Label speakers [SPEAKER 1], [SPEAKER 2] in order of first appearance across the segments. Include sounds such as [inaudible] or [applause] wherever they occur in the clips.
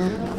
[SPEAKER 1] Eh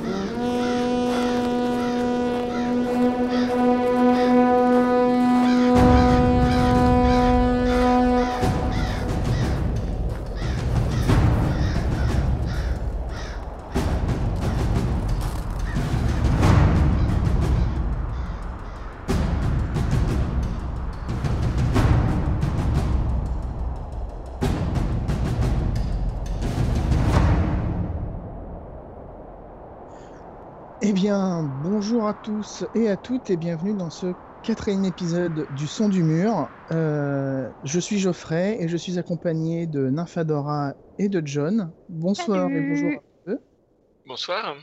[SPEAKER 1] bien, bonjour à tous et à toutes et bienvenue dans ce quatrième épisode du Son du Mur. Euh, je suis Geoffrey et je suis accompagné de Nymphadora et de John. Bonsoir et bonjour à eux.
[SPEAKER 2] Bonsoir.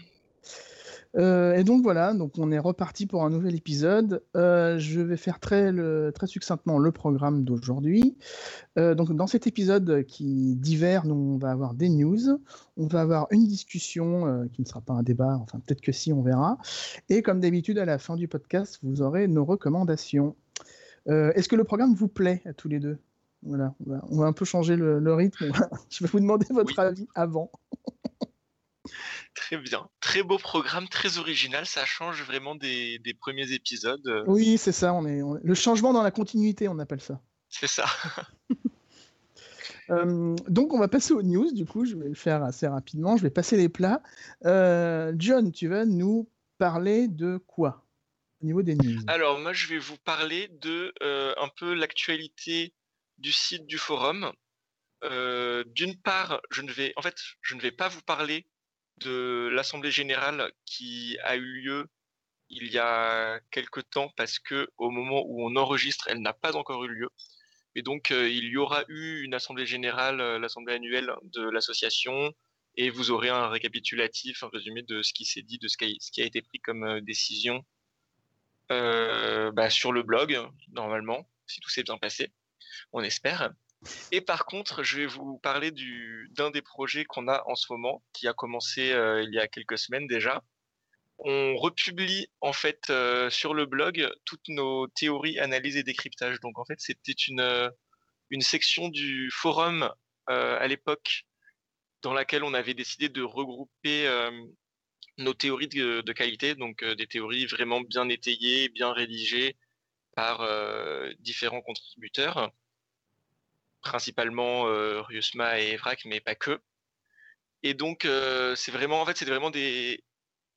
[SPEAKER 1] Euh, et donc voilà, donc on est reparti pour un nouvel épisode. Euh, je vais faire très, le, très succinctement le programme d'aujourd'hui. Euh, donc dans cet épisode qui divers, nous on va avoir des news, on va avoir une discussion qui ne sera pas un débat, enfin peut-être que si, on verra. Et comme d'habitude, à la fin du podcast, vous aurez nos recommandations. Est-ce que le programme vous plaît à tous les deux? Voilà, on va, un peu changer le, rythme. [laughs] je vais vous demander votre avis avant. [laughs]
[SPEAKER 2] Très bien. Très beau programme, très original. Ça change vraiment des, premiers épisodes. Euh.
[SPEAKER 1] Oui, c'est ça. On est, Le changement dans la continuité, on appelle ça.
[SPEAKER 2] C'est ça. [laughs] [laughs]
[SPEAKER 1] Euh, donc, on va passer aux news. Du coup, je vais le faire assez rapidement. Je vais passer les plats. Euh, John, tu vas nous parler de quoi au niveau des news?
[SPEAKER 2] Alors, moi, je vais vous parler de un peu l'actualité du site du forum. D'une part, je ne vais, en fait, je ne vais pas vous parler de l'Assemblée générale qui a eu lieu il y a quelque temps parce que au moment où on enregistre, elle n'a pas encore eu lieu. Et donc, euh, il y aura eu une assemblée générale, euh, l'assemblée annuelle de l'association, et vous aurez un récapitulatif, un résumé de ce qui s'est dit, de ce qui, a, été pris comme euh, décision bah, sur le blog, normalement, si tout s'est bien passé, on espère. Et par contre, je vais vous parler d'un des projets qu'on a en ce moment, qui a commencé euh, il y a quelques semaines déjà. On republie en fait euh, sur le blog toutes nos théories, analyses et décryptages. Donc en fait, c'était une, euh, section du forum à l'époque dans laquelle on avait décidé de regrouper nos théories de, qualité, donc des théories vraiment bien étayées, bien rédigées par différents contributeurs principalement euh, Riusma et Evrac, mais pas que. Et donc, euh, c'est vraiment, en fait, c'est vraiment des,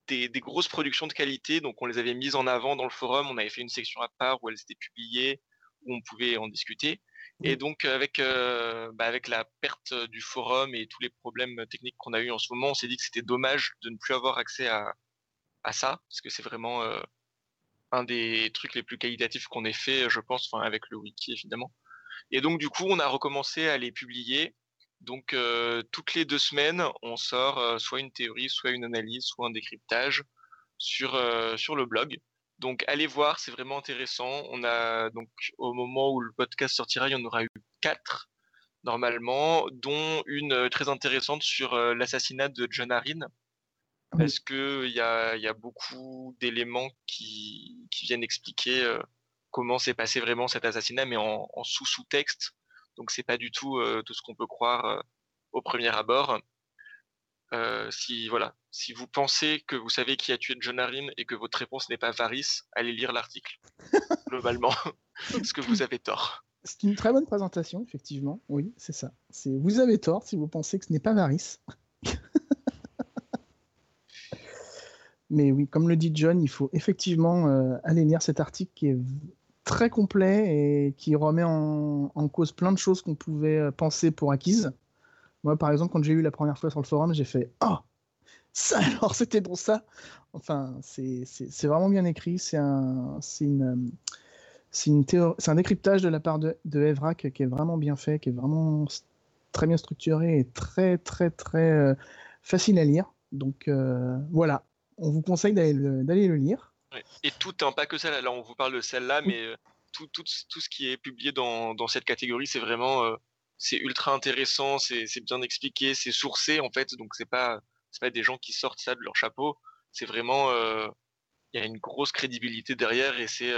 [SPEAKER 2] des, grosses productions de qualité. Donc, on les avait mises en avant dans le forum. On avait fait une section à part où elles étaient publiées, où on pouvait en discuter. Et mmh. donc, avec, euh, bah, avec la perte du forum et tous les problèmes techniques qu'on a eu en ce moment, on s'est dit que c'était dommage de ne plus avoir accès à, à ça, parce que c'est vraiment un des trucs les plus qualitatifs qu'on ait fait, je pense, enfin, avec le wiki évidemment. Et donc, du coup, on a recommencé à les publier. Donc, euh, toutes les deux semaines, on sort euh, soit une théorie, soit une analyse, soit un décryptage sur, euh, sur le blog. Donc, allez voir, c'est vraiment intéressant. On a donc, au moment où le podcast sortira, il y en aura eu quatre normalement, dont une très intéressante sur l'assassinat de John Harin, parce qu'il y a, y a beaucoup d'éléments qui, qui, viennent expliquer comment s'est passé vraiment cet assassinat, mais en, sous-sous-texte. Donc c'est pas du tout euh, tout ce qu'on peut croire euh, au premier abord. Euh, si voilà, si vous pensez que vous savez qui a tué John Harin et que votre réponse n'est pas Varys, allez lire l'article. [laughs] Globalement, [laughs] parce que vous avez tort?
[SPEAKER 1] C'est une très bonne présentation, effectivement. Oui, c'est ça. C'est vous avez tort si vous pensez que ce n'est pas Varys. [laughs] Mais oui, comme le dit John, il faut effectivement aller lire cet article qui est très complet et qui remet en, cause plein de choses qu'on pouvait euh, penser pour acquises. Moi, par exemple, quand j'ai eu la première fois sur le forum, j'ai fait Oh, ça [laughs] alors, c'était pour ça. Enfin, c'est vraiment bien écrit. C'est un, une un décryptage de la part de, de Evrac qui est vraiment bien fait, qui est vraiment très bien structuré et très, très, très euh, facile à lire. Donc euh, voilà, on vous conseille d'aller le lire.
[SPEAKER 2] Et tout, hein, pas que celle là, on vous parle de celle-là, mais euh, tout, tout, tout, ce qui est publié dans, dans cette catégorie, c'est vraiment euh, c'est ultra intéressant, c'est bien expliqué, c'est sourcé en fait, donc c'est pas, pas des gens qui sortent ça de leur chapeau, c'est vraiment, euh, il y a une grosse crédibilité derrière et c'est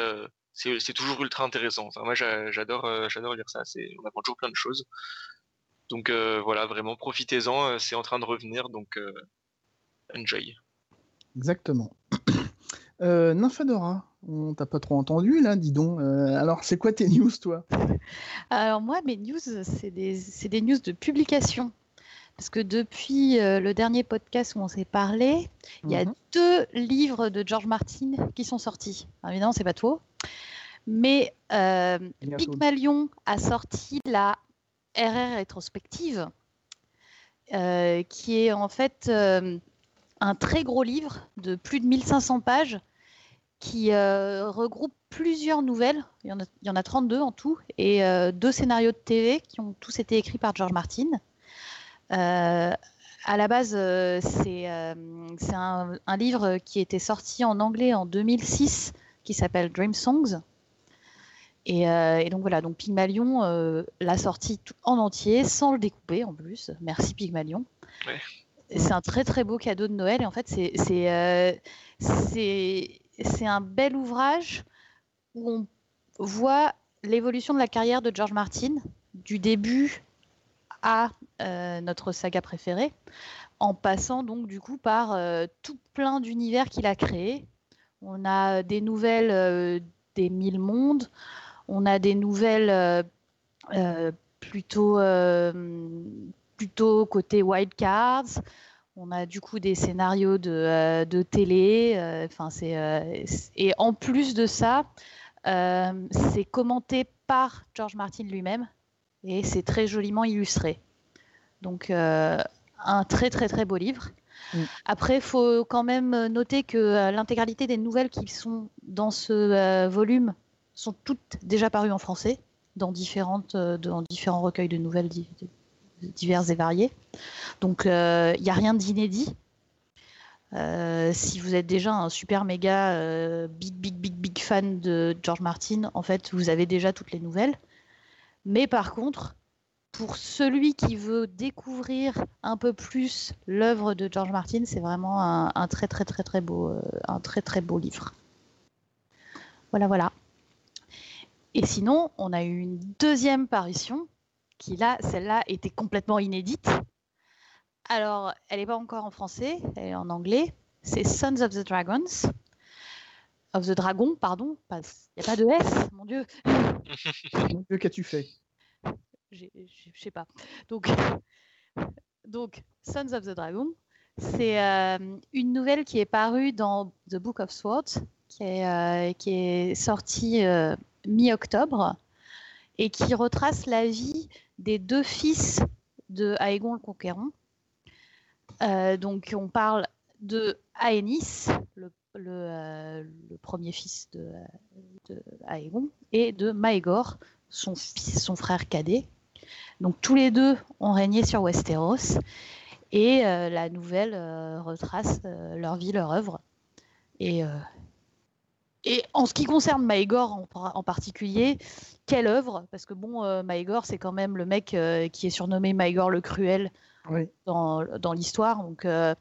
[SPEAKER 2] c'est toujours ultra intéressant. moi, j'adore, j'adore lire ça. on apprend toujours plein de choses. Donc voilà, vraiment profitez-en. C'est en train de revenir, donc enjoy.
[SPEAKER 1] Exactement. Euh, Nymphadora, on t'a pas trop entendu là, dis donc. Euh, alors, c'est quoi tes news, toi? [laughs]
[SPEAKER 3] Alors, moi, mes news, c'est des, des, news de publication. Parce que depuis euh, le dernier podcast où on s'est parlé, il y a mhm. deux livres de George Martin qui sont sortis. évidemment, c'est pas tout. Mais euh, Pygmalion a sorti la RR rétrospective, qui est en fait un très gros livre de plus de 1500 pages qui euh, regroupe plusieurs nouvelles. Il y, en a, il y, en a, 32 en tout, et euh, deux scénarios de TV qui ont tous été écrits par George Martin. Euh, à la base, c'est un, un, livre qui était sorti en anglais en 2006 qui s'appelle Dream Songs. Et, et, donc voilà, donc Pygmalion l'a sorti en entier sans le découper en plus. Merci Pygmalion. Ouais c'est un très très beau cadeau de Noël et en fait c'est euh, c'est un bel ouvrage où on voit l'évolution de la carrière de George Martin du début à euh, notre saga préférée en passant donc du coup par euh, tout plein d'univers qu'il a créés. On a des nouvelles des mille mondes, on a des nouvelles plutôt plutôt côté wild cards. On a du coup des scénarios de, euh, télé. Euh, enfin, c'est euh, et en plus de ça, c'est commenté par George Martin lui-même et c'est très joliment illustré. Donc un très très très beau livre. Mm. Après, il faut quand même noter que l'intégralité des nouvelles qui sont dans ce volume sont toutes déjà parues en français dans, différentes, dans différents recueils de nouvelles divers et variés. Donc il euh, n'y a rien d'inédit. Euh, si vous êtes déjà un super méga euh, big big big big fan de George Martin, en fait vous avez déjà toutes les nouvelles. Mais par contre, pour celui qui veut découvrir un peu plus l'œuvre de George Martin, c'est vraiment un, un, très très très très beau, un très très beau livre. Voilà voilà. Et sinon, on a eu une deuxième parution qui là, celle-là était complètement inédite. Alors, elle n'est pas encore en français, elle est en anglais. C'est Sons of the Dragons. Of the Dragon, pardon. Il n'y a pas de S, mon Dieu. [laughs]
[SPEAKER 1] mon Dieu, qu'as-tu fait?
[SPEAKER 3] Je sais pas. Donc, donc, Sons of the Dragon, c'est euh, une nouvelle qui est parue dans The Book of Swords, qui est, euh, qui est sortie euh, mi-octobre et qui retrace la vie des deux fils de Aegon le Conquérant. Euh, donc on parle de Aenys, le, euh, premier fils de, Aegon, et de Maegor, son, son frère cadet. Donc tous les deux ont régné sur Westeros et euh, la nouvelle retrace leur vie, leur œuvre. Et et en ce qui concerne Maegor en, particulier, quelle œuvre? Parce que bon, euh, Maegor, c'est quand même le mec euh, qui est surnommé Maegor le Cruel dans, dans l'histoire. Donc euh,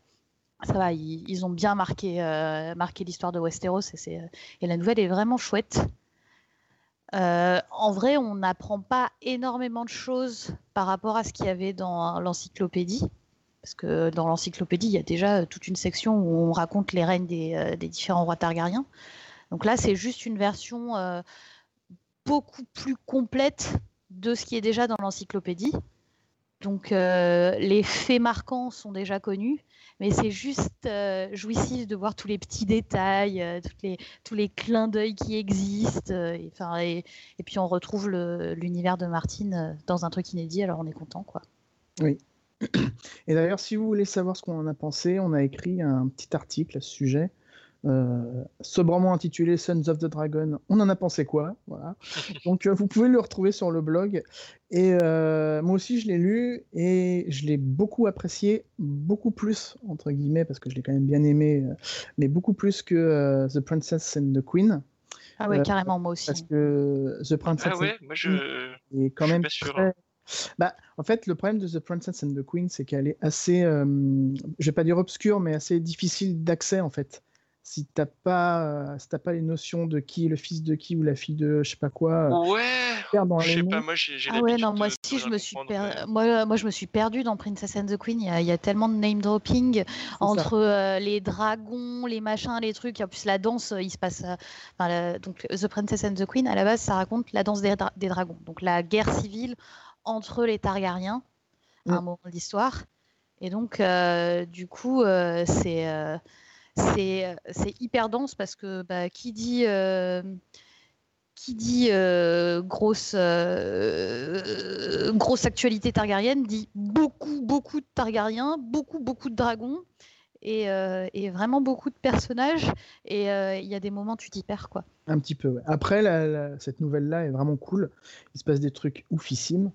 [SPEAKER 3] ça va, ils, ont bien marqué, marqué l'histoire de Westeros et, et, la nouvelle est vraiment chouette. en vrai, on n'apprend pas énormément de choses par rapport à ce qu'il y avait dans l'encyclopédie. Parce que dans l'encyclopédie, il y a déjà toute une section où on raconte les règnes des, des différents rois targariens. Donc là, c'est juste une version euh, beaucoup plus complète de ce qui est déjà dans l'encyclopédie. Donc euh, les faits marquants sont déjà connus, mais c'est juste euh, jouissif de voir tous les petits détails, tous les clins d'œil qui existent. Et, et, puis on retrouve l'univers de Martine dans un truc inédit, alors on est content. quoi.
[SPEAKER 1] Oui. Et d'ailleurs, si vous voulez savoir ce qu'on en a pensé, on a écrit un petit article à ce sujet euh, sobrement intitulé Sons of the Dragon. On en a pensé quoi Voilà. [laughs] Donc euh, vous pouvez le retrouver sur le blog. Et euh, moi aussi je l'ai lu et je l'ai beaucoup apprécié, beaucoup plus entre guillemets parce que je l'ai quand même bien aimé, mais beaucoup plus que The Princess and the Queen.
[SPEAKER 3] Ah ouais, carrément moi aussi.
[SPEAKER 1] Parce que The Princess
[SPEAKER 2] ah ouais, moi je...
[SPEAKER 1] est quand même hein. Bah, en fait, le problème de The Princess and the Queen, c'est qu'elle est assez, je vais pas dire obscure, mais assez difficile d'accès en fait. Si t'as pas, euh, si pas les notions de qui est le fils de qui ou la fille de je sais pas quoi.
[SPEAKER 2] Euh, ouais. Dans je sais pas, moi j'ai.
[SPEAKER 3] Ah ouais, non, moi si je me suis moi, moi je me suis perdu dans Princess and the Queen. Il y, a, tellement de name dropping entre euh, les dragons, les machins, les trucs. En plus la danse, il se passe. donc The Princess and the Queen à la base, ça raconte la danse des, des dragons. Donc la guerre civile entre les Targaryens à un mm. moment de l'histoire. Et donc du coup c'est c'est hyper dense parce que bah, qui dit, euh, euh, grosse, euh, actualité targarienne dit beaucoup, beaucoup de Targaryens, beaucoup, beaucoup de dragons. Et, vraiment beaucoup de personnages et il y a des moments tu t'y perds quoi.
[SPEAKER 1] Un petit peu. Ouais. Après cette nouvelle là est vraiment cool. Il se passe des trucs oufissimes,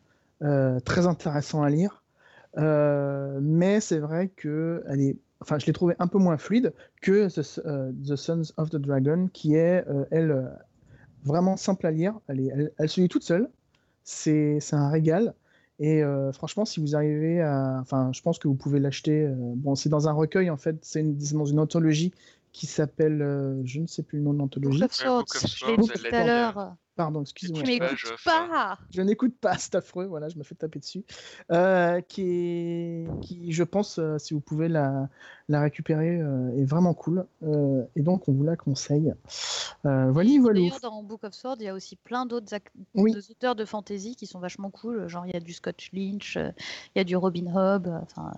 [SPEAKER 1] très intéressants à lire. mais c'est vrai que elle est enfin, je l'ai trouvé un peu moins fluide que The, euh, Sons of the Dragon, qui est, euh, elle, euh, vraiment simple à lire. Elle, elle, se lit toute seule. C'est un régal. Et franchement, si vous arrivez à. Enfin, je pense que vous pouvez l'acheter. bon, c'est dans un recueil, en fait. C'est dans une anthologie qui s'appelle. je ne sais plus le nom de l'anthologie.
[SPEAKER 3] Je l'ai dit tout à l'heure.
[SPEAKER 1] Pardon, excusez-moi.
[SPEAKER 3] Tu m'écoutes pas.
[SPEAKER 1] Je n'écoute pas, c'est affreux. Voilà, je me fais taper dessus. Euh, qui, est, qui, je pense, euh, si vous pouvez la, la récupérer, euh, est vraiment cool. et donc, on vous la conseille. voilà, voilà.
[SPEAKER 3] D'ailleurs, dans Book of Swords, il y a aussi plein d'autres auteurs de fantasy qui sont vachement cool. Genre, il y a du Scott Lynch, il y a du Robin Hobb. Enfin,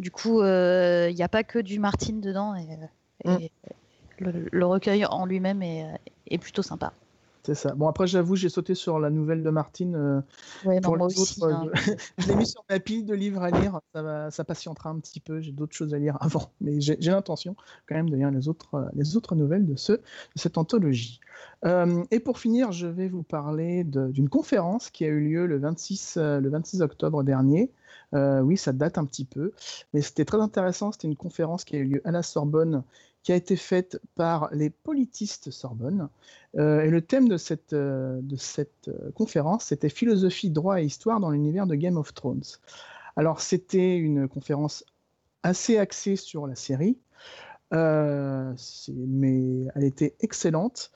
[SPEAKER 3] du coup, il n'y a pas que du Martin dedans. Et, mm. le, recueil en lui-même est, est plutôt sympa.
[SPEAKER 1] C'est ça. Bon, après, j'avoue, j'ai sauté sur la nouvelle de Martine.
[SPEAKER 3] Euh, pour autres,
[SPEAKER 1] hein. [laughs] je, l'ai mis sur ma pile de livres à lire. Ça, va, ça patientera un petit peu. J'ai d'autres choses à lire [laughs] avant. Mais j'ai l'intention quand même de lire les autres, euh, les autres nouvelles de, ce, de cette anthologie. Euh, et pour finir, je vais vous parler d'une conférence qui a eu lieu le 26, le 26 octobre dernier. oui, ça date un petit peu, mais c'était très intéressant. C'était une conférence qui a eu lieu à la Sorbonne qui a été faite par les politistes Sorbonne. Euh, et le thème de cette, euh, euh, conférence, c'était philosophie, droit et histoire dans l'univers de Game of Thrones. Alors, c'était une conférence assez axée sur la série, mais elle était excellente.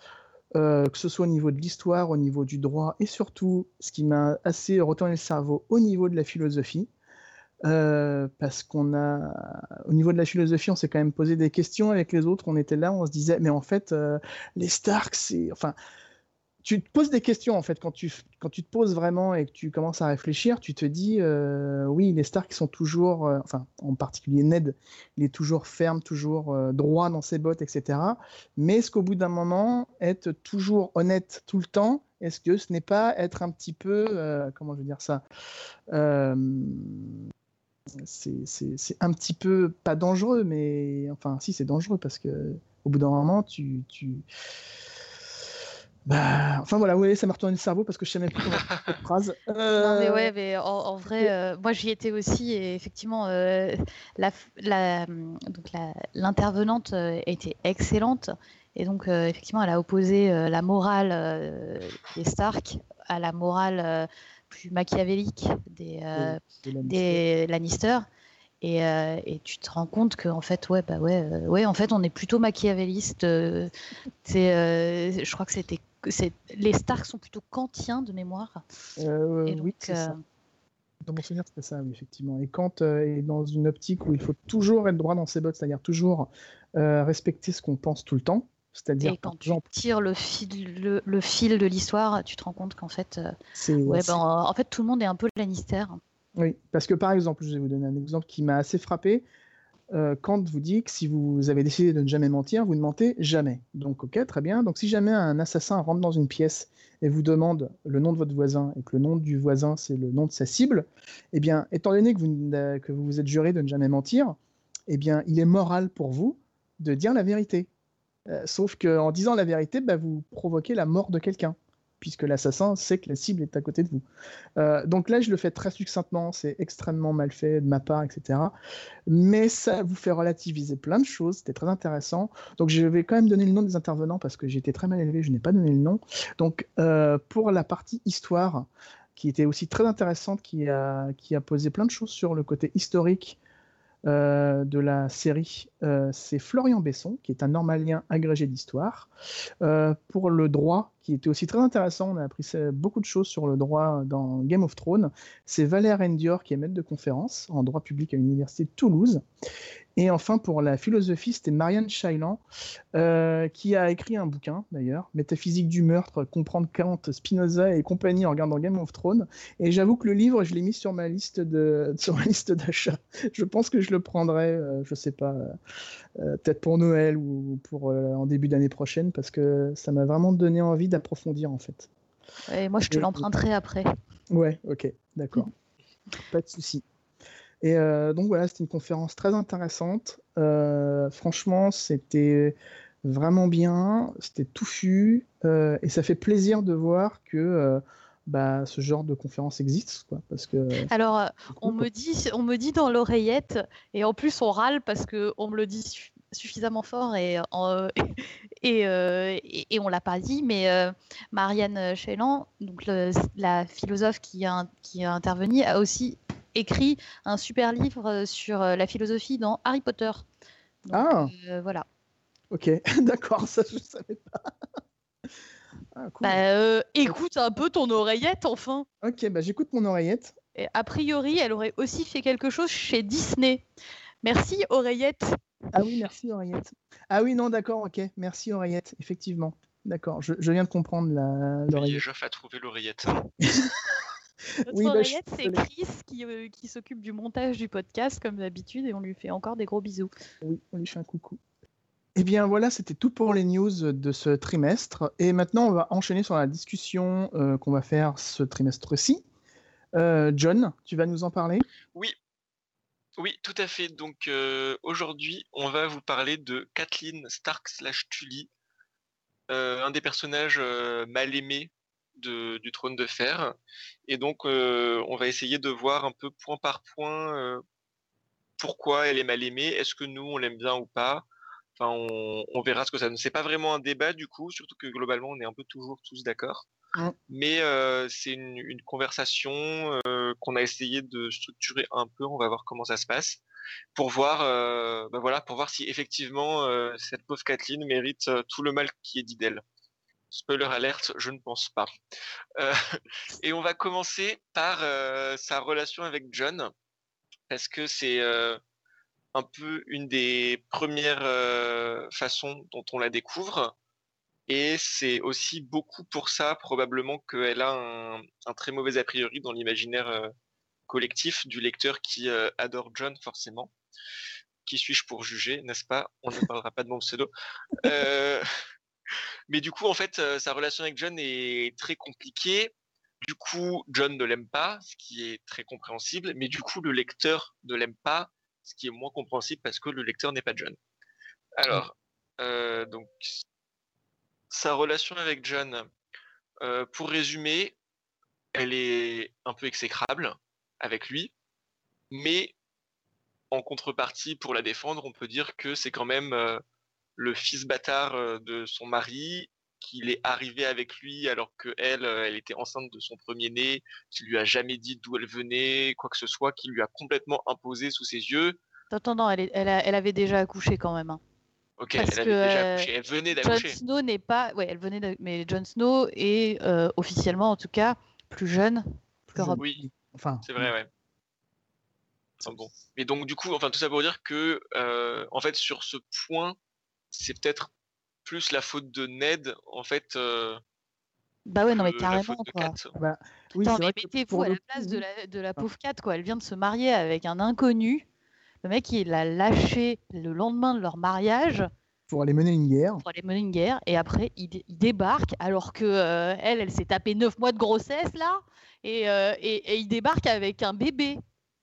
[SPEAKER 1] que ce soit au niveau de l'histoire, au niveau du droit, et surtout, ce qui m'a assez retourné le cerveau, au niveau de la philosophie. Euh, parce qu'on a, au niveau de la philosophie, on s'est quand même posé des questions avec les autres. On était là, on se disait, mais en fait, euh, les Starks, c'est, enfin, tu te poses des questions en fait quand tu quand tu te poses vraiment et que tu commences à réfléchir, tu te dis, euh, oui, les Starks sont toujours, enfin, en particulier Ned, il est toujours ferme, toujours droit dans ses bottes, etc. Mais est-ce qu'au bout d'un moment, être toujours honnête tout le temps, est-ce que ce n'est pas être un petit peu, comment je veux dire ça c'est un petit peu pas dangereux, mais enfin, si, c'est dangereux parce que au bout d'un moment, tu. tu... Bah, enfin voilà, oui, ça m'a retourné le cerveau parce que je sais même plus comment cette phrase. [laughs]
[SPEAKER 3] Non mais ouais, mais en, vrai, euh, moi j'y étais aussi et effectivement, euh, la, la, donc l'intervenante euh, était excellente et donc effectivement, elle a opposé la morale des Stark à la morale plus machiavélique des, euh, des Lannister. Et, euh, et, tu te rends compte que en fait ouais bah ouais euh, ouais en fait on est plutôt machiavéliste c'est je crois que c'était les Stark sont plutôt kantiens de mémoire
[SPEAKER 1] oui c'est ça. dans mon souvenir c'était ça effectivement et Kant est dans une optique où il faut toujours être droit dans ses bottes c'est-à-dire toujours respecter ce qu'on pense tout le temps c'est-à-dire
[SPEAKER 3] quand tu tires le fil, le, fil de l'histoire, tu te rends compte qu'en fait, euh, ouais, ben, en fait, tout le monde est un peu Lannister.
[SPEAKER 1] Oui, parce que par exemple, je vais vous donner un exemple qui m'a assez frappé. Euh, Kant vous dit que si vous avez décidé de ne jamais mentir, vous ne mentez jamais. Donc, ok, très bien. Donc, si jamais un assassin rentre dans une pièce et vous demande le nom de votre voisin et que le nom du voisin c'est le nom de sa cible, eh bien, étant donné que vous, que vous vous êtes juré de ne jamais mentir, eh bien, il est moral pour vous de dire la vérité. Euh, sauf qu'en disant la vérité, bah, vous provoquez la mort de quelqu'un, puisque l'assassin sait que la cible est à côté de vous. Euh, donc là, je le fais très succinctement, c'est extrêmement mal fait de ma part, etc. Mais ça vous fait relativiser plein de choses, c'était très intéressant. Donc je vais quand même donner le nom des intervenants, parce que j'étais très mal élevé, je n'ai pas donné le nom. Donc euh, pour la partie histoire, qui était aussi très intéressante, qui a, qui a posé plein de choses sur le côté historique euh, de la série, euh, c'est Florian Besson, qui est un normalien agrégé d'histoire. Euh, pour le droit, qui était aussi très intéressant, on a appris beaucoup de choses sur le droit dans Game of Thrones, c'est Valère Endior, qui est maître de conférence en droit public à l'Université de Toulouse. Et enfin, pour la philosophie, c'était Marianne Shailan, euh, qui a écrit un bouquin, d'ailleurs, Métaphysique du meurtre, comprendre Kant, Spinoza et compagnie en regardant Game of Thrones. Et j'avoue que le livre, je l'ai mis sur ma liste de [laughs] sur ma liste d'achat. Je pense que je le prendrai, euh, je sais pas, euh, peut-être pour Noël ou pour en début d'année prochaine, parce que ça m'a vraiment donné envie d'approfondir, en fait.
[SPEAKER 3] Et moi, je te l'emprunterai après.
[SPEAKER 1] Ouais, ok, d'accord. Pas de souci. Et euh, donc voilà, c'était une conférence très intéressante. Euh, franchement, c'était vraiment bien, c'était touffu, euh, et ça fait plaisir de voir que bah, ce genre de conférence existe. Quoi, parce que,
[SPEAKER 3] Alors, on, me dit, on me dit dans l'oreillette, et en plus on râle parce qu'on me le dit suffisamment fort et, [laughs] et, et, on l'a pas dit, mais Marianne Chélan, donc la philosophe qui a, qui a intervenu, a aussi écrit un super livre euh, sur euh, la philosophie dans Harry Potter.
[SPEAKER 1] ah
[SPEAKER 3] euh, Voilà.
[SPEAKER 1] Ok, [laughs] d'accord, ça je ne savais pas. [laughs]
[SPEAKER 3] Ah, bah, écoute un peu ton oreillette, enfin.
[SPEAKER 1] Ok, bah j'écoute mon oreillette.
[SPEAKER 3] Et a priori, elle aurait aussi fait quelque chose chez Disney. Merci, oreillette.
[SPEAKER 1] Ah oui, merci, oreillette. Ah oui, non, d'accord, ok. Merci, oreillette, effectivement. D'accord, je, je, viin de comprendre la,
[SPEAKER 2] l'oreillette. Geoff a trouvé l'oreillette. [laughs]
[SPEAKER 3] Notre oui, bah, c'est Chris qui, euh, qui s'occupe du montage du podcast, comme d'habitude, et on lui fait encore des gros bisous.
[SPEAKER 1] Oui, on lui fait un coucou. Eh bien voilà, c'était tout pour les news de ce trimestre. Et maintenant, on va enchaîner sur la discussion euh, qu'on va faire ce trimestre-ci. Euh, John, tu vas nous en parler?
[SPEAKER 2] Oui, oui, tout à fait. Donc aujourd'hui, on va vous parler de Kathleen Stark slash Tully, un des personnages mal aimés du trône de fer. Et donc, euh, on va essayer de voir un peu point par point euh, pourquoi elle est mal aimée. Est-ce que nous, on l'aime bien ou pas? Enfin, on, verra ce que ça ne C'est pas vraiment un débat du coup, surtout que globalement, on est un peu toujours tous d'accord. Mais euh, c'est une, conversation qu'on a essayé de structurer un peu. On va voir comment ça se passe pour voir, bah voilà, pour voir si effectivement cette pauvre Kathleen mérite tout le mal qui est dit d'elle. Spoiler alerte, je ne pense pas. Euh, [laughs] et on va commencer par euh, sa relation avec John, parce que c'est euh, un peu une des premières façons dont on la découvre. Et c'est aussi beaucoup pour ça, probablement, qu'elle a un, un, très mauvais a priori dans l'imaginaire collectif du lecteur qui adore John, forcément. Qui suis-je pour juger, n'est-ce pas? On ne parlera pas de mon pseudo. Mais du coup, en fait, euh, sa relation avec John est très compliquée. Du coup, John ne l'aime pas, ce qui est très compréhensible. Mais du coup, le lecteur ne l'aime pas, ce qui est moins compréhensible parce que le lecteur n'est pas John. Alors, euh, donc, sa relation avec John, euh, pour résumer, elle est un peu exécrable avec lui, mais en contrepartie, pour la défendre, on peut dire que c'est quand même le fils bâtard euh, de son mari, qu'il est arrivé avec lui alors que elle, euh, elle était enceinte de son premier-né, qu'il lui a jamais dit d'où elle venait, quoi que ce soit, qu'il lui a complètement imposé sous ses yeux.
[SPEAKER 3] Attends, non, elle, elle, avait déjà accouché quand même. Hein.
[SPEAKER 2] Ok, elle avait déjà accouché, elle venait d'accoucher.
[SPEAKER 3] Jon Snow n'est pas, ouais, elle venait, mais Jon Snow est euh, officiellement, en tout cas, plus jeune que Rob.
[SPEAKER 2] Oui, enfin, c'est vrai, ouais. bon. Mais donc du coup, enfin tout ça pour dire que, en fait, sur ce point, c'est peut-être plus la faute de Ned, en fait. Euh,
[SPEAKER 3] bah ouais, non, mais carrément, quoi.
[SPEAKER 1] Bah,
[SPEAKER 3] oui, mais mettez-vous à la place de la, de la pauvre Kat, quoi. Elle vient de se marier avec un inconnu. Le mec, il l'a lâché le lendemain de leur mariage.
[SPEAKER 1] Pour aller mener une guerre.
[SPEAKER 3] Pour aller mener une guerre. Et après, il, débarque, alors que euh, elle, elle s'est tapé 9 mois de grossesse, là. Et, euh, et, et il débarque avec un bébé.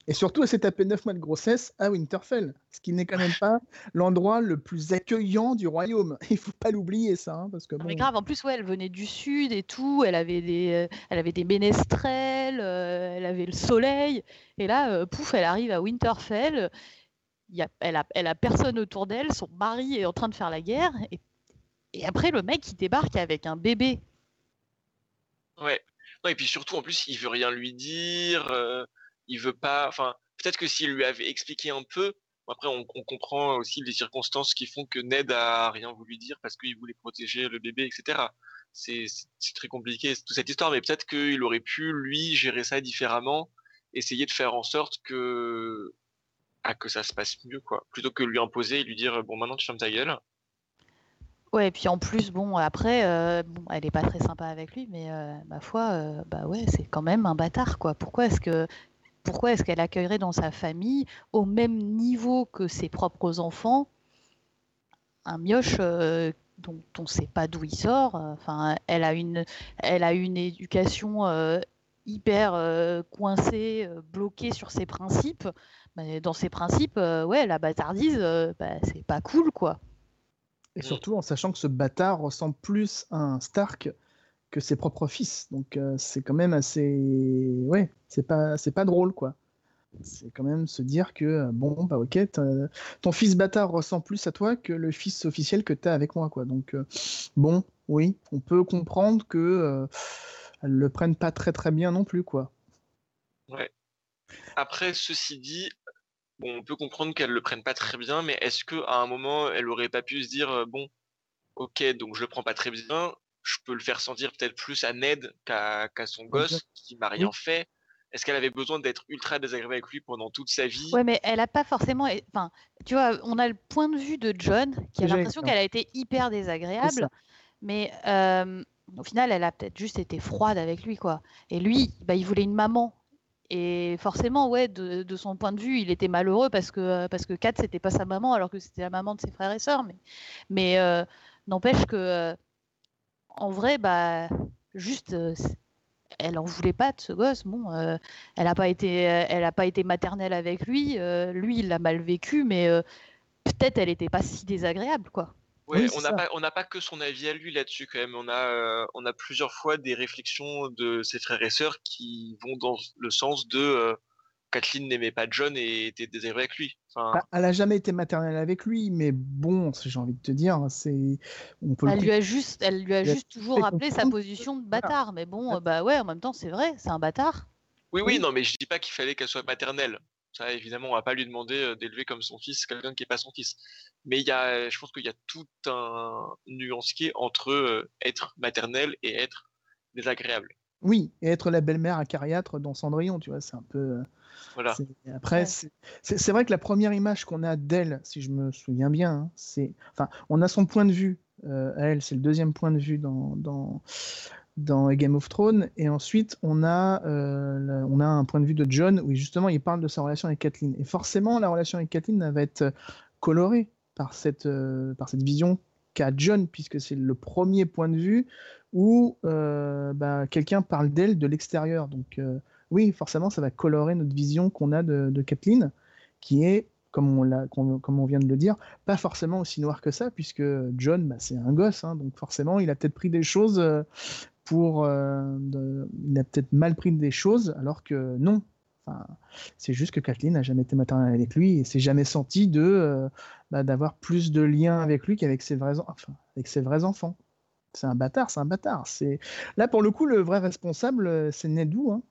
[SPEAKER 1] Et surtout, elle s'est tapé 9 mois de grossesse à Winterfell, ce qui n'est quand même pas l'endroit le plus accueillant du royaume. [laughs] Il faut pas l'oublier, ça. Hein, parce que,
[SPEAKER 3] Mais grave, en plus, ouais, elle venait du sud et tout, elle avait des, euh, elle avait des ménestrels, euh, elle avait le soleil. Et là, euh, pouf, elle arrive à Winterfell. Y a, elle, a, elle a personne autour d'elle, son mari est en train de faire la guerre. Et, et après, le mec, il débarque avec un bébé.
[SPEAKER 2] Ouais. Non, et puis surtout, en plus, il veut rien lui dire il veut pas. Enfin, peut-être que s'il lui avait expliqué un peu, Après, on, comprend aussi les circonstances qui font que Ned a rien voulu dire parce qu'il voulait protéger le bébé, etc. C'est très compliqué toute cette histoire, mais peut-être qu'il aurait pu lui gérer ça différemment, essayer de faire en sorte que ah, que ça se passe mieux, quoi, plutôt que lui imposer et lui dire bon maintenant tu fermes ta gueule.
[SPEAKER 3] Ouais, et puis en plus, bon, après, euh, elle est pas très sympa avec lui, mais euh, ma foi, euh, bah ouais, c'est quand même un bâtard, quoi. Pourquoi est-ce que, pourquoi est-ce qu'elle accueillerait dans sa famille, au même niveau que ses propres enfants, un mioche dont on ne sait pas d'où il sort. Enfin, elle a une, elle a une éducation hyper coincée, bloquée sur ses principes. Mais dans ses principes, ouais, la bâtardise, bah, c'est pas cool, quoi.
[SPEAKER 1] Et surtout en sachant que ce bâtard ressemble plus à un Stark que ses propres fils. Donc euh, c'est quand même assez. Ouais, c'est pas, c'est pas drôle, quoi. C'est quand même se dire que, euh, bon, bah ok, ton fils bâtard ressemble plus à toi que le fils officiel que tu as avec moi, quoi. Donc, euh, bon, oui, on peut comprendre que elles le prennent pas très très bien non plus, quoi.
[SPEAKER 2] Ouais. Après, ceci dit, bon, on peut comprendre qu'elle le prenne pas très bien, mais est-ce que à un moment, elle aurait pas pu se dire, euh, bon, ok, donc je le prends pas très bien, je peux le faire sentir peut-être plus à Ned qu'à son gosse qui m'a rien fait. Est-ce qu'elle avait besoin d'être ultra désagréable avec lui pendant toute sa vie?
[SPEAKER 3] Ouais, mais elle a pas forcément. Enfin, tu vois, on a le point de vue de John qui a l'impression qu'elle a été hyper désagréable, mais euh, au final, elle a peut-être juste été froide avec lui, quoi. Et lui, bah, il voulait une maman. Et forcément, ouais, de, son point de vue, il était malheureux parce que parce que Kat c'était pas sa maman alors que c'était la maman de ses frères et sœurs. Mais mais euh, n'empêche que euh, en vrai, bah juste, euh, elle en voulait pas de ce gosse. Bon, elle a pas été elle a pas été maternelle avec lui. lui, il l'a mal vécu, mais peut-être elle était pas si désagréable, quoi.
[SPEAKER 2] Ouais, on n'a pas, on n'a pas que son avis à lui là-dessus quand même. On a, euh, on a plusieurs fois des réflexions de ses frères et sœurs qui vont dans le sens de euh, Kathleen n'aimait pas John et était désirée avec lui.
[SPEAKER 1] Enfin... Elle a jamais été maternelle avec lui, mais bon, j'ai envie de te dire, c'est.
[SPEAKER 3] On peut elle, lui a juste, elle lui a juste toujours rappelé sa position de bâtard. Mais bon, bah ouais, en même temps, c'est vrai, c'est un bâtard.
[SPEAKER 2] Oui, oui, non, mais je dis pas qu'il fallait qu'elle soit maternelle. Ça, évidemment, on va pas lui demander d'élever comme son fils quelqu'un qui n'est pas son fils. Mais il y a, je pense qu'il y a tout un nuancier entre être maternel et être désagréable.
[SPEAKER 1] Oui, et être la belle-mère acariâtre dans Cendrillon, tu vois, c'est un peu. Voilà. Après, c'est vrai que la première image qu'on a d'elle, si je me souviens bien, hein, c'est. Enfin, on a son point de vue à elle, c'est le deuxième point de vue dans, dans, dans Game of Thrones. Et ensuite, on a, euh, on a un point de vue de John où justement il parle de sa relation avec Kathleen. Et forcément, la relation avec Kathleen va être colorée par cette, euh, par cette vision qu'a John, puisque c'est le premier point de vue où euh, bah, quelqu'un parle d'elle de l'extérieur. Donc oui, forcément, ça va colorer notre vision qu'on a de, Kathleen, qui est comme on, vient de le dire, pas forcément aussi noir que ça, puisque John, bah, c'est un gosse, hein, donc forcément, il a peut-être pris des choses pour. Euh, il a peut-être mal pris des choses, alors que non. Enfin, c'est juste que Kathleen n'a jamais été maternelle avec lui et s'est jamais senti de euh, bah, d'avoir plus de liens avec lui qu'avec ses vrais, avec ses vrais enfants. C'est un bâtard, c'est un bâtard. C'est là pour le coup le vrai responsable, euh, c'est Nedou. Hein.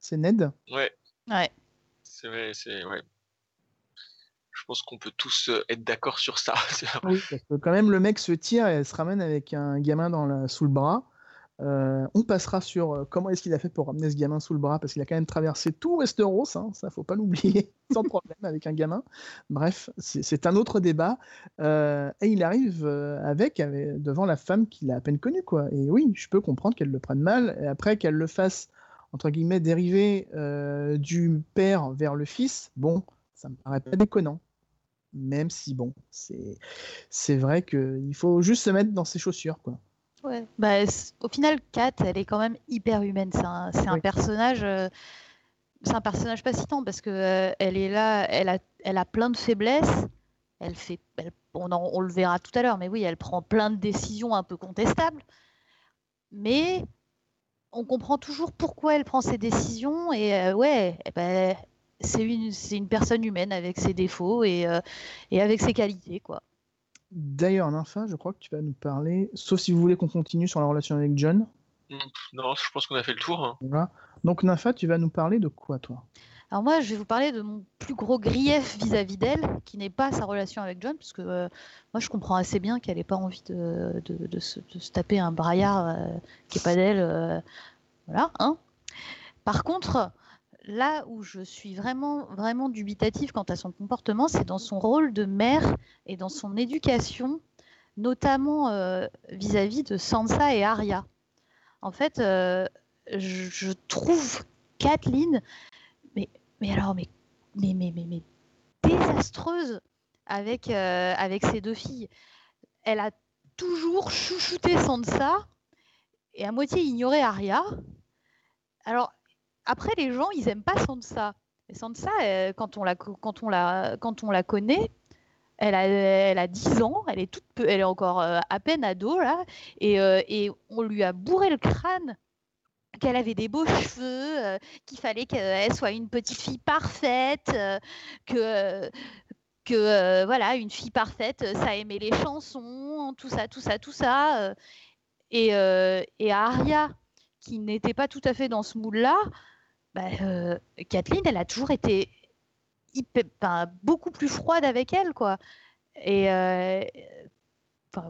[SPEAKER 1] C'est Ned.
[SPEAKER 2] Ouais.
[SPEAKER 3] Ouais.
[SPEAKER 2] C'est vrai, c'est ouais. Je pense qu'on peut tous être d'accord sur ça. [laughs]
[SPEAKER 1] oui, parce que quand même le mec se tire et se ramène avec un gamin dans la, sous le bras. Euh, on passera sur euh, comment est-ce qu'il a fait pour ramener ce gamin sous le bras, parce qu'il a quand même traversé tout Westeros, hein, ça faut pas l'oublier, [laughs] sans problème avec un gamin. Bref, c'est un autre débat. Euh, et il arrive avec, devant la femme qu'il a à peine connue, quoi. Et oui, je peux comprendre qu'elle le prenne mal, et après qu'elle le fasse entre guillemets dériver du père vers le fils. Bon, ça me paraît pas déconnant. Même si bon, c'est vrai qu'il faut juste se mettre dans ses chaussures, quoi.
[SPEAKER 3] Ouais. Bah, au final, Kat, elle est quand même hyper humaine. C'est un, c'est un personnage. Euh, c'est un personnage fascinant parce que euh, elle est là, elle a, elle a plein de faiblesses. Elle fait, on, on, le verra tout à l'heure, mais oui, elle prend plein de décisions un peu contestables. Mais on comprend toujours pourquoi elle prend ces décisions et euh, ouais, eh ben, c'est une, c'est une personne humaine avec ses défauts et, et avec ses qualités, quoi.
[SPEAKER 1] D'ailleurs, Nympha, je crois que tu vas nous parler, sauf si vous voulez qu'on continue sur la relation avec John.
[SPEAKER 2] Non, je pense qu'on a fait le tour. Hein.
[SPEAKER 1] Voilà. Donc, Nympha, tu vas nous parler de quoi, toi?
[SPEAKER 3] Alors moi, je vais vous parler de mon plus gros grief vis-à-vis d'elle, qui n'est pas sa relation avec John, parce que euh, moi, je comprends assez bien qu'elle n'ait pas envie de, se, taper un braillard euh, qui n'est pas d'elle. Euh, voilà. Hein Par contre, là où je suis vraiment, vraiment dubitative quant à son comportement, c'est dans son rôle de mère et dans son éducation, notamment vis-à-vis de Sansa et Arya. En fait, je, je trouve Kathleen mais alors, mais, mais, mais, mais, désastreuse avec, euh, avec ses deux filles. Elle a toujours chouchouté Sansa et à moitié ignoré Arya. Alors, après, les gens, ils aiment pas Sansa. Et Sansa, euh, quand, on la, quand, on la, quand on la connaît, elle a, elle a 10 ans, elle est, toute, elle est encore euh, à peine ado, là, et, et on lui a bourré le crâne qu'elle avait des beaux cheveux, euh, qu'il fallait qu'elle soit une petite fille parfaite, euh, que que euh, voilà une fille parfaite, ça aimait les chansons, tout ça, tout ça, tout ça. et, et Aria, qui n'était pas tout à fait dans ce mood-là, bah, Kathleen, elle a toujours été beaucoup plus froide avec elle, quoi. Et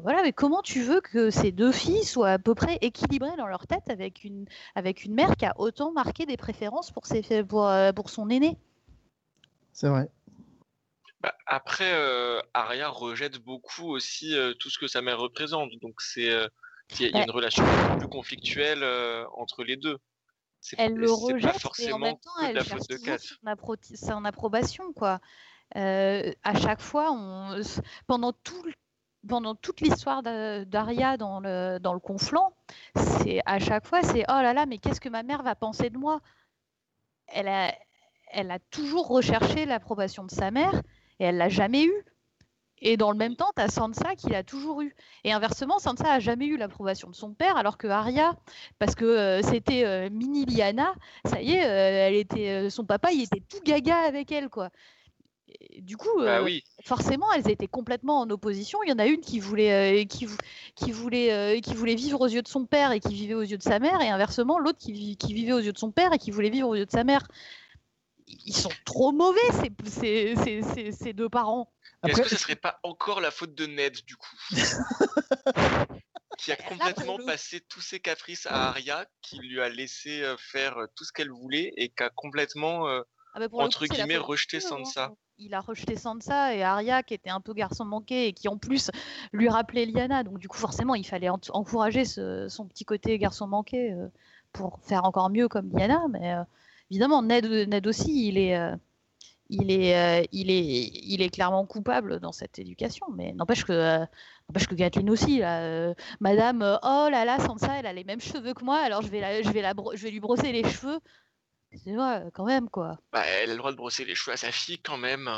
[SPEAKER 3] voilà, mais comment tu veux que ces deux filles soient à peu près équilibrées dans leur tête avec une, avec une mère qui a autant marqué des préférences pour, ses, pour, euh, pour son aîné?
[SPEAKER 1] C'est vrai.
[SPEAKER 2] Bah, après, euh, Aria rejette beaucoup aussi euh, tout ce que sa mère représente. Donc, c'est il y, a une relation plus conflictuelle entre les deux.
[SPEAKER 3] Elle le rejette, et en même temps, elle cherche son, son, approbation. Quoi. à chaque fois, on, pendant tout pendant toute l'histoire d'Aria dans le, dans le conflant, c'est à chaque fois, c'est oh là là, mais qu'est-ce que ma mère va penser de moi? Elle a, elle a toujours recherché l'approbation de sa mère et elle l'a jamais eue. Et dans le même temps, tu as Sansa qui l'a toujours eu. Et inversement, Sansa a jamais eu l'approbation de son père, alors que Arya, parce que euh, c'était euh, mini Liana, ça y est, euh, elle était, son papa, il était tout gaga avec elle, quoi du coup,
[SPEAKER 2] bah
[SPEAKER 3] euh, forcément, elles étaient complètement en opposition. Il y en a une qui voulait, qui, qui, voulait, qui voulait vivre aux yeux de son père et qui vivait aux yeux de sa mère, et inversement, l'autre qui, qui, vivait aux yeux de son père et qui voulait vivre aux yeux de sa mère. Ils sont trop mauvais, ces, ces, ces, ces deux parents.
[SPEAKER 2] Est-ce que ce serait pas encore la faute de Ned, du coup? [laughs] Qui a complètement passé tous ses caprices à Arya, qui lui a laissé faire tout ce qu'elle voulait et qui a complètement, ah bah, entre guillemets, rejeté. Sansa
[SPEAKER 3] il a rejeté Sansa et Arya qui était un peu garçon manqué et qui en plus lui rappelait Lyanna. Donc du coup forcément il fallait encourager son petit côté garçon manqué euh, pour faire encore mieux comme Lyanna. Mais euh, évidemment Ned, aussi il est, euh, il, est, il, est, il est clairement coupable dans cette éducation. Mais n'empêche que, n'empêche que Kathleen aussi. Madame, oh là là Sansa elle a les mêmes cheveux que moi alors je vais, je vais, la, je vais lui brosser les cheveux. C'est vrai, quand même, quoi.
[SPEAKER 2] Bah, elle a le droit de brosser les cheveux à sa fille, quand même.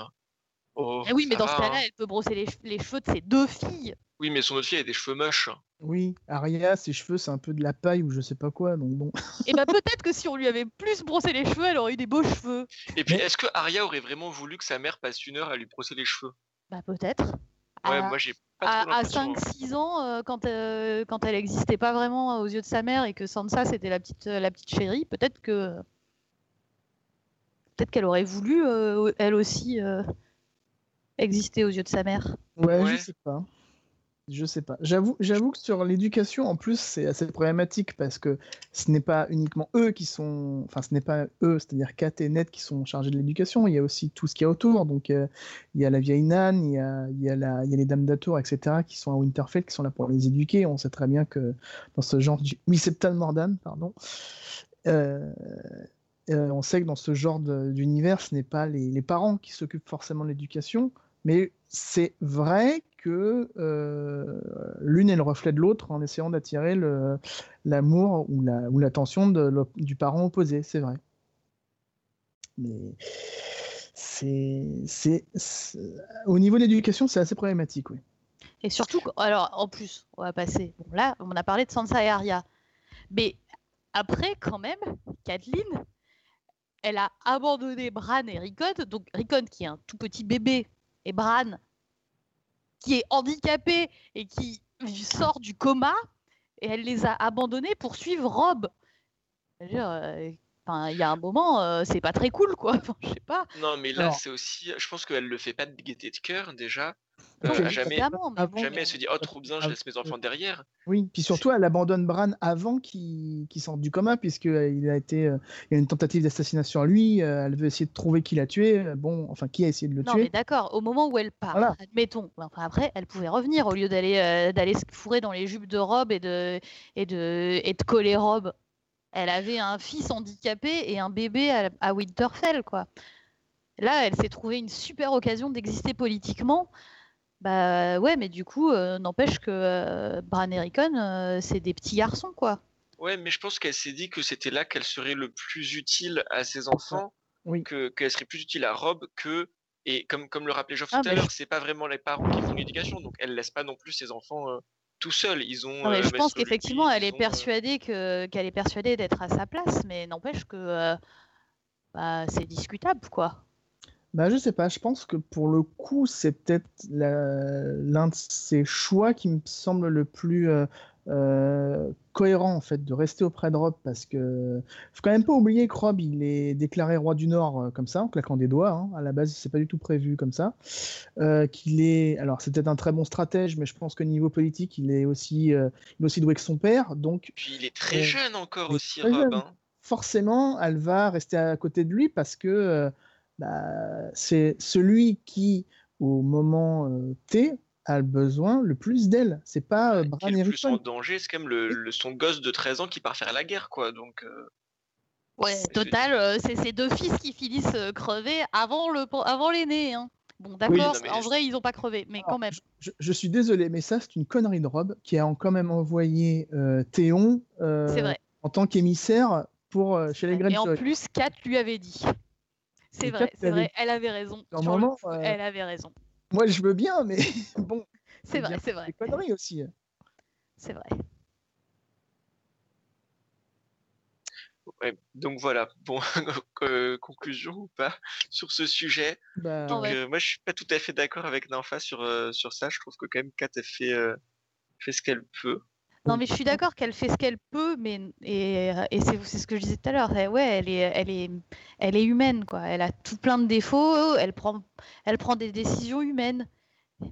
[SPEAKER 3] Oh, eh oui, mais dans ce cas-là, hein. elle peut brosser les, cheveux de ses deux filles.
[SPEAKER 2] Oui, mais son autre fille a des cheveux moches.
[SPEAKER 1] Oui, Aria, ses cheveux, c'est un peu de la paille ou je sais pas quoi, donc bon.
[SPEAKER 3] Et [laughs] eh bah peut-être que si on lui avait plus brossé les cheveux, elle aurait eu des beaux cheveux.
[SPEAKER 2] Et puis, est-ce que Aria aurait vraiment voulu que sa mère passe une heure à lui brosser les cheveux?
[SPEAKER 3] Bah peut-être.
[SPEAKER 2] Ouais, moi j'ai pas
[SPEAKER 3] À, 5-6 ans, euh, quand, euh, quand elle existait pas vraiment aux yeux de sa mère et que Sansa c'était la petite, la petite chérie, peut-être que peut-être qu'elle aurait voulu, euh, elle aussi, euh, exister aux yeux de sa mère.
[SPEAKER 1] Ouais, je sais pas. Je sais pas. J'avoue, j'avoue que sur l'éducation, en plus, c'est assez problématique parce que ce n'est pas uniquement eux qui sont, enfin, ce n'est pas eux, c'est-à-dire Kat et Ned qui sont chargés de l'éducation. Il y a aussi tout ce qu'il y a autour. Donc, euh, il y a la vieille Nan, il y a, il y a, la, il y a les dames d'atour, etc., qui sont à Winterfell, qui sont là pour les éduquer. On sait très bien que dans ce genre, oui, c'est Mordan, pardon. Euh, euh, on sait que dans ce genre d'univers, ce n'est pas les, parents qui s'occupent forcément de l'éducation, mais c'est vrai que euh, l'une est le reflet de l'autre en essayant d'attirer l'amour ou l'attention du parent opposé, c'est vrai. Mais c'est au niveau de l'éducation, c'est assez problématique, oui.
[SPEAKER 3] Et surtout, alors en plus, on va passer. Bon, là, on a parlé de Sansa et Arya, mais après, quand même, Kathleen, elle a abandonné Bran et Rickon, donc Rickon qui est un tout petit bébé, et Bran qui est handicapé et qui sort du coma, et elle les a abandonnés pour suivre Rob. Euh, Enfin, il y a un moment, c'est pas très cool, quoi. [laughs] Enfin, je sais pas.
[SPEAKER 2] Non, mais là, c'est aussi. Je pense qu'elle le fait pas de gaieté de cœur déjà. Euh, jamais, jamais elle se dit oh trop bien, je laisse mes enfants derrière.
[SPEAKER 1] Oui, puis surtout elle abandonne Bran avant qu'il sorte du coma puisque il a été, il y a une tentative d'assassination à lui. elle veut essayer de trouver qui l'a tué. Bon, enfin qui a essayé de le
[SPEAKER 3] non,
[SPEAKER 1] tuer.
[SPEAKER 3] mais d'accord. Au moment où elle part, admettons. Enfin après, elle pouvait revenir au lieu d'aller d'aller se fourrer dans les jupes de robe et de et de et de coller robe. Elle avait un fils handicapé et un bébé à, Winterfell, quoi. Là, elle s'est trouvé une super occasion d'exister politiquement. Bah ouais, mais du coup, euh, n'empêche que euh, Bran et Rickon, euh, c'est des petits garçons, quoi.
[SPEAKER 2] Ouais, mais je pense qu'elle s'est dit que c'était là qu'elle serait le plus utile à ses enfants, oui. que qu'elle serait plus utile à Rob que et comme comme le rappelait Geoff ah, tout à l'heure, c'est pas vraiment les parents qui font l'éducation, donc elle laisse pas non plus ses enfants tout seuls. Ils ont.
[SPEAKER 3] je pense qu'effectivement, elle, est persuadée que qu'elle est persuadée d'être à sa place, mais n'empêche que bah, c'est discutable, quoi.
[SPEAKER 1] Bah, je sais pas, je pense que pour le coup, c'est peut-être l'un de ces choix qui me semble le plus euh, euh, cohérent en fait, de rester auprès de Rob parce que faut quand même pas oublier que Rob il est déclaré roi du Nord euh, comme ça, en claquant des doigts. Hein. À la base, c'est pas du tout prévu comme ça. qu'il est, alors c'est peut-être un très bon stratège, mais je pense que niveau politique, il est aussi, il est aussi doué que son père. Donc,
[SPEAKER 2] Puis il est très jeune encore aussi, Rob. Hein.
[SPEAKER 1] Forcément, elle va rester à côté de lui parce que bah, c'est celui qui, au moment euh, T, a le besoin le plus d'elle. C'est pas euh,
[SPEAKER 2] Bran Le plus en danger, c'est quand même le, son gosse de 13 ans qui part faire la guerre, quoi. Donc. Euh,
[SPEAKER 3] ouais, total, c'est ses deux fils qui finissent crevés avant le avant l'aîné. Hein. Bon, d'accord, en vrai, ils ont pas crevé, mais quand même.
[SPEAKER 1] Je, suis désolé, mais ça, c'est une connerie de Rob qui a quand même envoyé Théon en tant qu'émissaire pour chez les Greyjoy.
[SPEAKER 3] Et en plus, Kat lui avait dit. C'est vrai, c'est vrai, elle avait raison. Moment, euh, elle avait raison.
[SPEAKER 1] Moi, je veux bien, mais [laughs] bon.
[SPEAKER 3] C'est vrai, c'est vrai.
[SPEAKER 1] Conneries aussi.
[SPEAKER 3] C'est vrai.
[SPEAKER 2] Ouais, donc voilà, bon, [laughs] euh, conclusion ou pas [laughs] sur ce sujet. Bah, donc, euh, moi, je suis pas tout à fait d'accord avec Ninfa sur, sur ça. Je trouve que quand même Kat a fait, fait ce qu'elle peut.
[SPEAKER 3] Non, mais je suis d'accord qu'elle fait ce qu'elle peut, mais et, et c'est ce que je disais tout à l'heure. Ouais, elle est, elle est, elle est humaine, quoi. Elle a tout plein de défauts. Elle prend, elle prend des décisions humaines.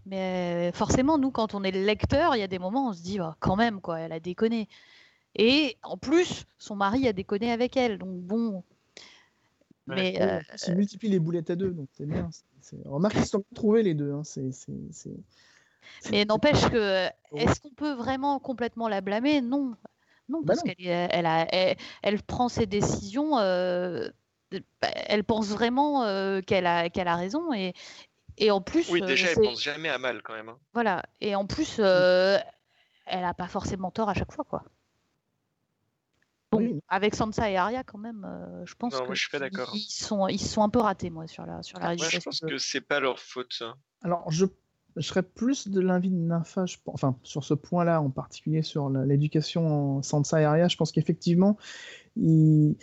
[SPEAKER 3] Mais forcément, nous, quand on est lecteur, il y a des moments où on se dit, oh, quand même, quoi, elle a déconné. Et en plus, son mari a déconné avec elle. Donc bon.
[SPEAKER 1] Mais euh, multiplie les boulettes à deux, donc c'est bien. Remarque, ils se sont trouvés les deux. Hein. C'est
[SPEAKER 3] mais n'empêche que, est-ce qu'on peut vraiment complètement la blâmer? Non. Non, bah parce qu'elle elle, elle, prend ses décisions, euh, bah, elle pense vraiment euh, qu'elle a, qu'elle a raison. Et, et en plus.
[SPEAKER 2] Oui, déjà, elle pense jamais à mal quand même. Hein.
[SPEAKER 3] Voilà. Et en plus, euh, elle n'a pas forcément tort à chaque fois, quoi. Bon, avec Sansa et Arya, quand même, je pense
[SPEAKER 2] non, moi, je suis pas d'accord.
[SPEAKER 3] Ils sont, ils sont un peu ratés, moi, sur la, sur la
[SPEAKER 2] Moi, je pense que c'est pas leur faute.
[SPEAKER 1] Alors, je je serais plus de l'invite de Nympha, enfin sur ce point-là en particulier sur l'éducation en Sansa et Arya, je pense qu'effectivement, il,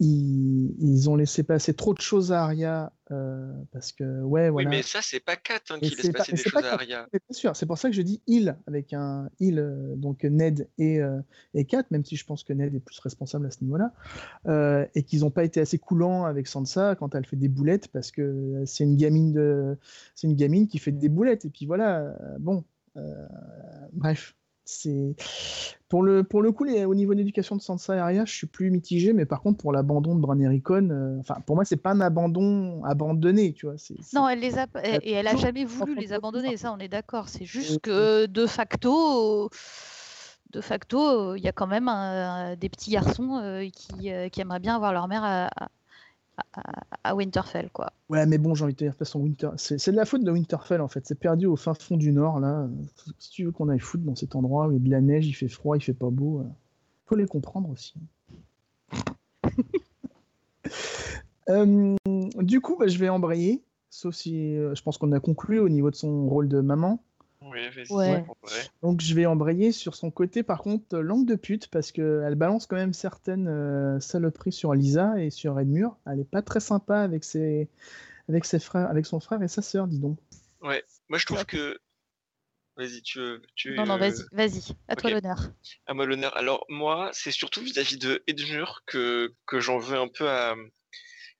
[SPEAKER 1] ils, ont laissé passer trop de choses à Arya euh, parce que ouais voilà.
[SPEAKER 2] Oui mais ça c'est pas Kat hein, qui laisse passer des choses à Arya.
[SPEAKER 1] Bien sûr, c'est pour ça que je dis il avec un il euh, donc Ned et euh, et Kat même si je pense que Ned est plus responsable à ce niveau-là et qu'ils n'ont pas été assez coulants avec Sansa quand elle fait des boulettes parce que c'est une gamine de c'est une gamine qui fait des boulettes et puis voilà bon bref c'est pour le pour le coup au niveau de l'éducation de Sansa et Arya, je suis plus mitigé, mais par contre pour l'abandon de Bran et euh, enfin pour moi c'est pas un abandon abandonné, tu vois.
[SPEAKER 3] Non, elle les a et elle a jamais voulu les abandonner, ça on est d'accord. C'est juste que de facto de facto, il y a quand même des petits garçons euh, qui, euh, qui, aimeraient bien avoir leur mère à, à, Winterfell, quoi.
[SPEAKER 1] Ouais, mais bon, j'ai envie de te dire, de façon, Winter... c'est de la faute de Winterfell, en fait. C'est perdu au fin fond du Nord, là. Si tu veux qu'on aille foutre dans cet endroit où il y a de la neige, il fait froid, il fait pas beau, euh, faut les comprendre aussi. [laughs] Euh, du coup, bah, je vais embrayer, sauf si euh, je pense qu'on a conclu au niveau de son rôle de maman.
[SPEAKER 2] Ouais,
[SPEAKER 1] Donc je vais embrayer sur son côté, par contre, langue de pute, parce qu'elle balance quand même certaines euh, saloperies sur Lisa et sur Edmure. Elle est pas très sympa avec ses, avec ses frères, avec son frère et sa sœur, dis donc.
[SPEAKER 2] Ouais, moi je trouve que. Vas-y, tu, tu.
[SPEAKER 3] Non, non, vas-y, vas-y. À toi l'honneur.
[SPEAKER 2] À moi l'honneur. Alors, moi, c'est surtout vis-à-vis de Edmure que, que j'en veux un peu à,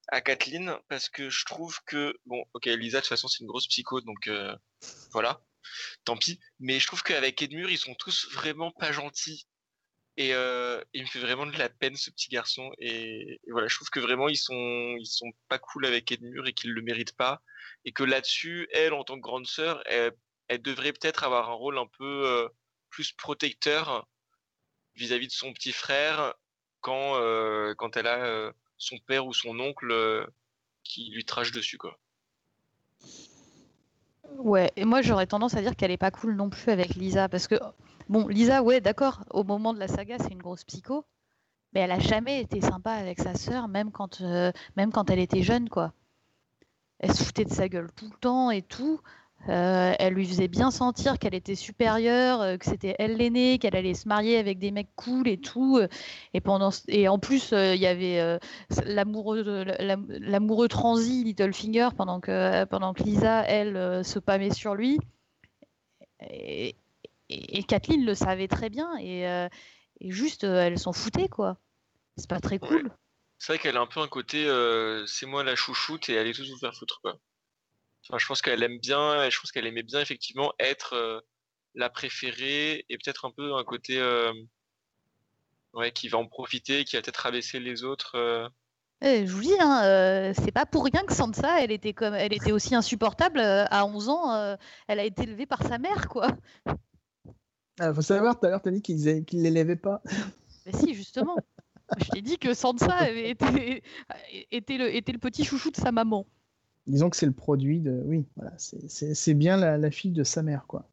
[SPEAKER 2] à Kathleen, parce que je trouve que. Bon, ok, Lisa, de toute façon, c'est une grosse psycho, donc euh, voilà. Tant pis. Mais je trouve qu'avec Edmure, ils sont tous vraiment pas gentils. Et euh, il me fait vraiment de la peine, ce petit garçon. Et, voilà, je trouve que vraiment, ils sont, ils sont pas cool avec Edmure et qu'ils le méritent pas. Et que là-dessus, elle, en tant que grande sœur, elle devrait peut-être avoir un rôle un peu euh, plus protecteur vis-à-vis de son petit frère quand, euh, quand elle a son père ou son oncle qui lui trache dessus. Quoi.
[SPEAKER 3] Ouais, et moi j'aurais tendance à dire qu'elle est pas cool non plus avec Lisa parce que, bon, Lisa, ouais, d'accord, au moment de la saga, c'est une grosse psycho, mais elle a jamais été sympa avec sa sœur, même quand, même quand elle était jeune, quoi. Elle se foutait de sa gueule tout le temps et tout. Euh, elle lui faisait bien sentir qu'elle était supérieure, euh, que c'était elle l'aînée, qu'elle allait se marier avec des mecs cool et tout. Euh, et, pendant, et en plus, il y avait l'amoureux, l'amoureux transi Littlefinger pendant que, pendant que Lisa, elle, se pâmait sur lui. Et, et, Kathleen le savait très bien. Et, juste, elle s'en foutait, quoi. C'est pas très cool.
[SPEAKER 2] C'est vrai qu'elle a un peu un côté c'est moi la chouchoute et allez tous vous faire foutre, quoi je pense qu'elle aime bien, je pense qu'elle aimait bien effectivement être euh, la préférée et peut-être un peu un côté euh, ouais, qui va en profiter, qui va peut-être rabaisser les autres. Euh.
[SPEAKER 3] Eh, je vous dis, hein, c'est pas pour rien que Sansa, elle était comme, elle était aussi insupportable à 11 ans. elle a été élevée par sa mère, quoi.
[SPEAKER 1] Ah, faut savoir, tout à l'heure, t'as dit qu'ils ne l'élevait pas.
[SPEAKER 3] Mais si, justement. [laughs] je t'ai dit que Sansa était, était, le, était le petit chouchou de sa maman
[SPEAKER 1] disons que c'est le produit de. Oui, voilà, c'est bien la, fille de sa mère, quoi.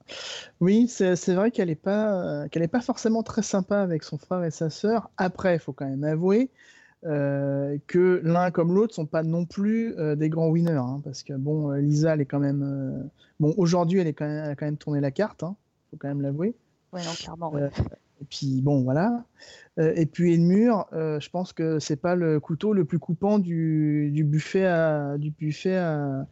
[SPEAKER 1] Oui, c'est vrai qu'elle n'est pas, qu'elle est pas forcément très sympa avec son frère et sa sœur. Après, il faut quand même avouer euh, que l'un comme l'autre sont pas non plus euh, des grands winners, hein, parce que bon, euh, Lisa, elle est quand même. bon, aujourd'hui, elle, est quand même, elle a quand même tourné la carte, il hein, faut quand même l'avouer.
[SPEAKER 3] Ouais, non, clairement.
[SPEAKER 1] Et puis bon, voilà. Euh, et puis Edmure, euh, je pense que c'est pas le couteau le plus coupant du, du buffet à du buffet à.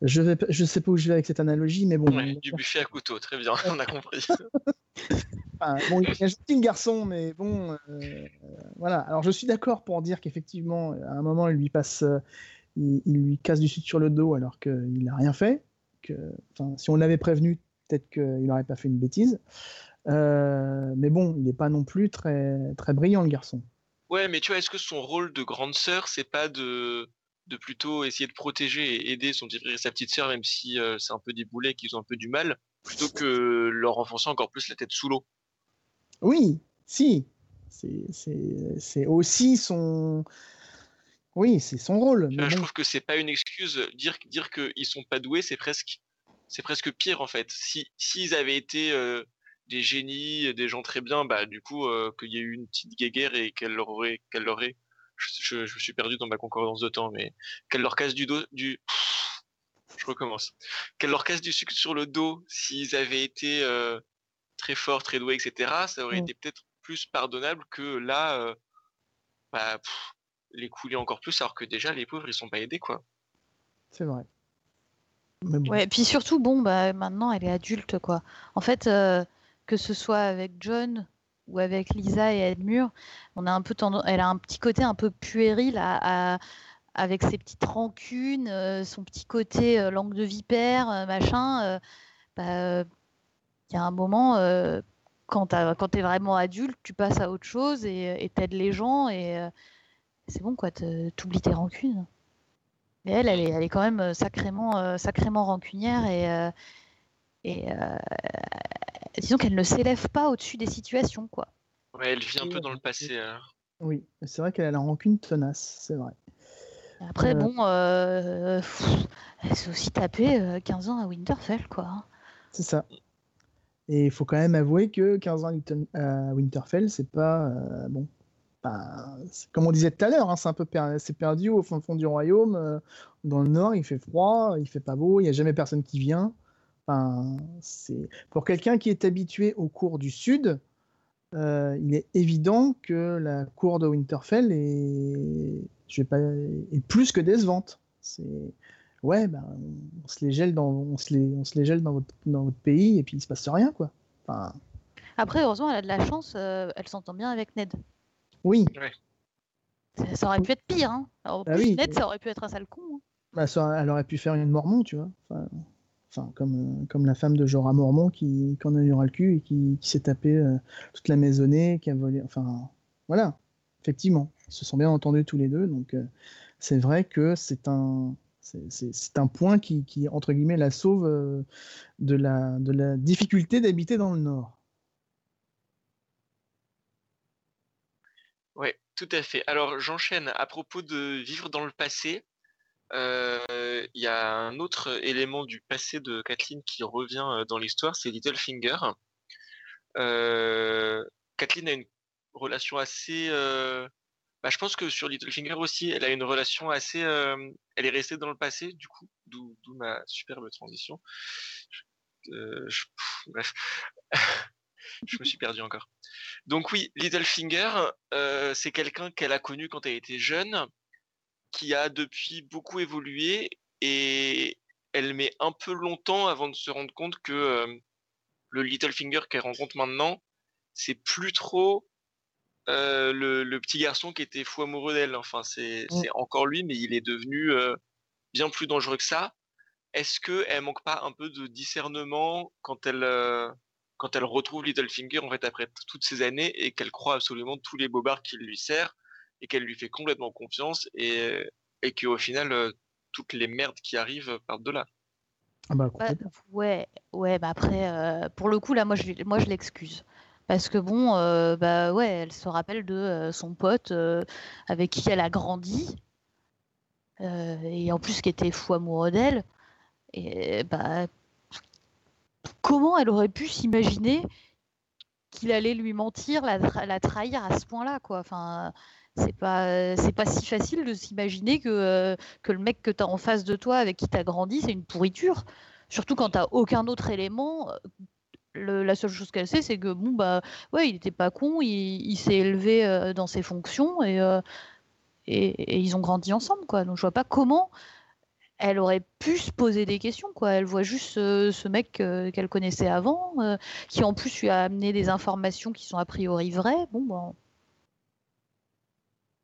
[SPEAKER 1] Je vais, je sais pas où je vais avec cette analogie, mais bon.
[SPEAKER 2] du buffet à couteau, très bien, [laughs] on a compris. [laughs]
[SPEAKER 1] bon, il est un gentil garçon, mais bon, euh, voilà. Alors je suis d'accord pour dire qu'effectivement, à un moment, il lui passe, il, lui casse du sucre sur le dos alors qu'il n'a rien fait. Que, si on l'avait prévenu, peut-être qu'il n'aurait pas fait une bêtise. Euh, mais bon, il n'est pas non plus très, très brillant, le garçon.
[SPEAKER 2] Ouais, mais tu vois, est-ce que son rôle de grande sœur, c'est pas de, de plutôt essayer de protéger et aider son petit frère et sa petite sœur, même si euh, c'est un peu des boulets qu'ils ont un peu du mal, plutôt que leur enfoncer encore plus la tête sous l'eau?
[SPEAKER 1] Oui, si. C'est aussi son. Oui, c'est son rôle.
[SPEAKER 2] Je trouve que c'est pas une excuse. Dire, dire qu'ils sont pas doués, c'est presque, c'est presque pire en fait. Si s'ils avaient été euh, des génies, des gens très bien, bah du coup euh, qu'il y ait eu une petite guéguerre et qu'elle leur aurait, qu'elle leur ait, je, je, suis perdu dans ma concordance de temps, mais qu'elle leur casse du dos, du, je recommence, qu'elle leur casse du sucre sur le dos s'ils avaient été euh, très forts, très doués, etc. Ça aurait été peut-être plus pardonnable que là, euh, bah, les couler encore plus, alors que déjà les pauvres ils sont pas aidés quoi.
[SPEAKER 1] C'est vrai.
[SPEAKER 3] Ouais, et puis surtout, bon, bah maintenant elle est adulte quoi. En fait, que ce soit avec John ou avec Lisa et Edmure, on a un peu elle a un petit côté un peu puéril avec ses petites rancunes, euh, son petit côté euh, langue de vipère, euh, machin. Bah, il y a un moment, quand tu es vraiment adulte, tu passes à autre chose et t'aides les gens et c'est bon, quoi, t'oublies tes rancunes. Mais elle, elle est, elle est quand même sacrément, sacrément rancunière et, et disons qu'elle ne s'élève pas au-dessus des situations, quoi.
[SPEAKER 2] Ouais, elle vit un peu dans le passé.
[SPEAKER 1] Oui, c'est vrai qu'elle a la rancune tenace, c'est vrai.
[SPEAKER 3] Après, euh. bon, euh, elle s'est aussi tapé 15 euh, ans à Winterfell, quoi. Hein.
[SPEAKER 1] C'est ça. Et il faut quand même avouer que 15 ans à Winterfell, c'est pas. bon. comme on disait tout à l'heure, hein, c'est un peu c'est perdu au fond, fond du royaume. dans le nord, il fait froid, il fait pas beau, il n'y a jamais personne qui vient c'est pour quelqu'un qui est habitué aux cours du Sud, euh, il est évident que la cour de Winterfell est, je vais pas, est plus que décevante. C'est ouais, ben, on se les gèle dans, on se les, on se les gèle dans votre, dans votre pays et puis il se passe rien, quoi. Enfin,
[SPEAKER 3] Après, heureusement, elle a de la chance, euh, elle s'entend bien avec Ned.
[SPEAKER 1] oui,
[SPEAKER 3] Ça, ça aurait pu être pire. Hein. Alors, en
[SPEAKER 1] Ah
[SPEAKER 3] plus,
[SPEAKER 1] oui.
[SPEAKER 3] Ned, ça aurait pu être un sale con. hein.
[SPEAKER 1] bah, ça, elle aurait pu faire une Mormon, tu vois. Enfin, enfin, comme, euh, comme la femme de Jorah Mormon qui, qui en a eu ras le cul et qui, qui s'est tapé euh, toute la maisonnée, qui a volé. Enfin, voilà, effectivement, ils se sont bien entendus tous les deux. Donc, euh, c'est vrai que c'est un. c'est- un point qui, qui, entre guillemets, la sauve de, la, de la difficulté d'habiter dans le Nord.
[SPEAKER 2] Ouais, tout à fait. Alors j'enchaîne à propos de vivre dans le passé. Euh, Il y a un autre élément du passé de Kathleen qui revient euh, dans l'histoire, c'est Littlefinger. Euh, Kathleen a une relation assez. bah, je pense que sur Littlefinger aussi, elle a une relation assez. Elle est restée dans le passé, du coup, d'où ma superbe transition. Bref, [laughs] je me suis perdu encore. Donc oui, Littlefinger, c'est quelqu'un qu'elle a connu quand elle était jeune, qui a depuis beaucoup évolué et elle met un peu longtemps avant de se rendre compte que euh, le Littlefinger qu'elle rencontre maintenant, c'est plus trop euh, le, le petit garçon qui était fou amoureux d'elle. Enfin, c'est
[SPEAKER 1] Mm.
[SPEAKER 2] encore lui, mais il est devenu euh, bien plus dangereux que ça. Est-ce qu'elle manque pas un peu de discernement quand elle, quand elle retrouve Littlefinger en fait après toutes ces années et qu'elle croit absolument tous les bobards qu'il lui sert et qu'elle lui fait complètement confiance et, et qu'au final euh, toutes les merdes qui arrivent partent de là.
[SPEAKER 1] Ah bah,
[SPEAKER 3] Bah, ouais, ouais, bah après, euh, pour le coup, là, moi, je, moi, je l'excuse. Parce que bon, euh, bah ouais, elle se rappelle de euh, son pote euh, avec qui elle a grandi, euh, et en plus qui était fou amoureux d'elle. Et bah, comment elle aurait pu s'imaginer qu'il allait lui mentir, la, tra- la trahir à ce point-là, quoi? Enfin, c'est pas, c'est pas si facile de s'imaginer que, euh, que le mec que tu as en face de toi, avec qui tu as grandi, c'est une pourriture. Surtout quand tu aucun autre élément. Le- la seule chose qu'elle sait, c'est que bon, bah, ouais, il était pas con, il, s'est élevé euh, dans ses fonctions et, euh, et, ils ont grandi ensemble, quoi. Donc je vois pas comment elle aurait pu se poser des questions, quoi. Elle voit juste ce, mec euh, qu'elle connaissait avant, euh, qui en plus lui a amené des informations qui sont a priori vraies. Bon, ben.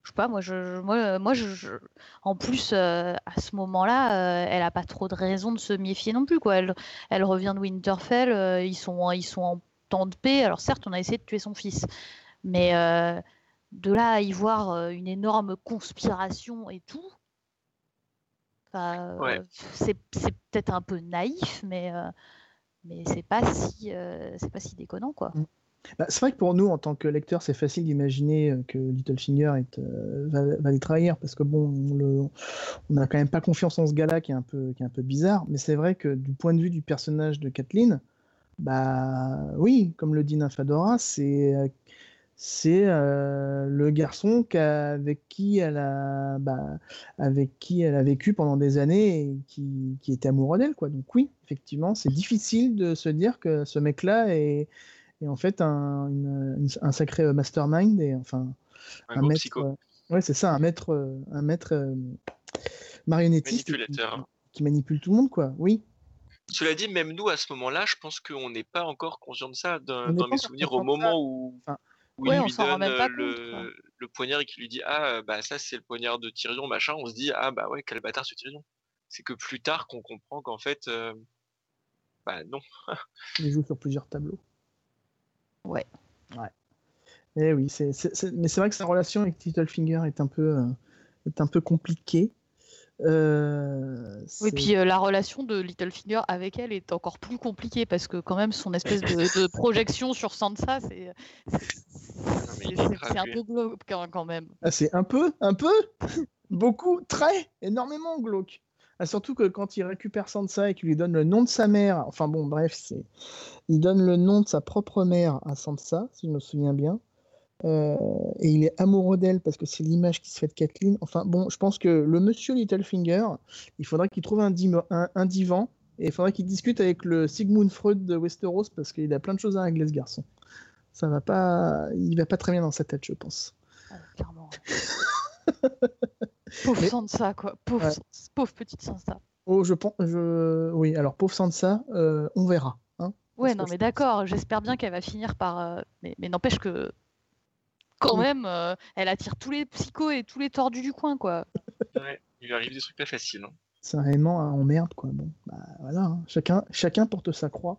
[SPEAKER 3] Je sais pas, moi, je, moi, moi je, je- en plus, euh, à ce moment-là, euh, elle a pas trop de raison de se méfier non plus, quoi. Elle, elle revient de Winterfell, euh, ils sont, ils sont en temps de paix. Alors certes, on a essayé de tuer son fils, mais euh, de là à y voir euh, une énorme conspiration et tout,
[SPEAKER 2] Ouais.
[SPEAKER 3] euh, c'est c'est peut-être un peu naïf, mais, euh, mais c'est pas si, euh, c'est pas si déconnant, quoi.
[SPEAKER 1] Bah, c'est vrai que pour nous, en tant que lecteurs, c'est facile d'imaginer euh, que Littlefinger est, euh, va, les trahir parce que bon, on, le- on a quand même pas confiance en ce gars-là qui est un peu, qui est un peu bizarre. Mais c'est vrai que du point de vue du personnage de Kathleen, bah oui, comme le dit Nymphadora, c'est c'est euh, le garçon qu'a- avec qui elle a bah, avec qui elle a vécu pendant des années et qui, qui était amoureux d'elle. Donc oui, effectivement, c'est difficile de se dire que ce mec-là est et en fait un, une- une- un sacré euh, mastermind et enfin
[SPEAKER 2] Un
[SPEAKER 1] maître
[SPEAKER 2] psycho,
[SPEAKER 1] euh, ouais c'est ça un maître euh, un maître marionnettiste et qui, manipule tout le monde quoi oui
[SPEAKER 2] Cela dit, même nous, à ce moment-là, je pense qu'on n'est pas encore conscient de ça. Dans, mes souvenirs, au
[SPEAKER 1] ça.
[SPEAKER 2] moment où,
[SPEAKER 1] Enfin,
[SPEAKER 2] où
[SPEAKER 3] ouais,
[SPEAKER 2] il
[SPEAKER 3] on
[SPEAKER 2] lui donne
[SPEAKER 3] même pas compte, quoi.
[SPEAKER 2] le, le poignard et qu'il lui dit Ah, bah ça, c'est le poignard de Tyrion, machin, on se dit Ah, bah ouais, quel bâtard ce Tyrion. C'est que plus tard qu'on comprend qu'en fait, euh, bah non.
[SPEAKER 1] il joue sur plusieurs tableaux
[SPEAKER 3] Ouais.
[SPEAKER 1] ouais et oui c'est c'est- c'est- mais c'est vrai que sa relation avec Littlefinger est un peu euh, est un peu compliquée Euh,
[SPEAKER 3] Oui, puis euh, la relation de Littlefinger avec elle est encore plus compliquée parce que quand même son espèce de, de [laughs] projection sur Sansa, c'est un peu glauque quand quand même.
[SPEAKER 1] Ah, c'est un peu, un peu, [laughs] beaucoup, très, énormément glauque. Ah, surtout que quand il récupère Sansa et qu'il lui donne le nom de sa mère, enfin bon, bref, c'est, il donne le nom de sa propre mère à Sansa, si je me souviens bien, Euh, et il est amoureux d'elle parce que c'est l'image qui se fait de Kathleen. Enfin bon, je pense que le monsieur Littlefinger, il faudrait qu'il trouve un, dim- un- un divan et il faudrait qu'il discute avec le Sigmund Freud de Westeros parce qu'il a plein de choses à régler ce garçon. Ça va pas, il va pas très bien dans sa tête, je pense.
[SPEAKER 3] Ah, clairement. [laughs] pauvre
[SPEAKER 1] Mais-
[SPEAKER 3] Sansa, quoi. Pauvre,
[SPEAKER 1] Ouais.
[SPEAKER 3] Pauvre petite Sansa.
[SPEAKER 1] Oh, je pense. Je... Oui, alors pauvre Sansa, euh, on verra. Hein,
[SPEAKER 3] ouais, non, mais d'accord. J'espère bien qu'elle va finir par. Euh, mais, mais n'empêche que. Quand même, euh, elle attire tous les psychos et tous les tordus du coin, quoi.
[SPEAKER 2] Ouais, il lui arrive des trucs pas faciles. Hein.
[SPEAKER 1] C'est un emmerde, quoi. Bon, bah voilà. Hein. Chacun, chacun porte sa croix.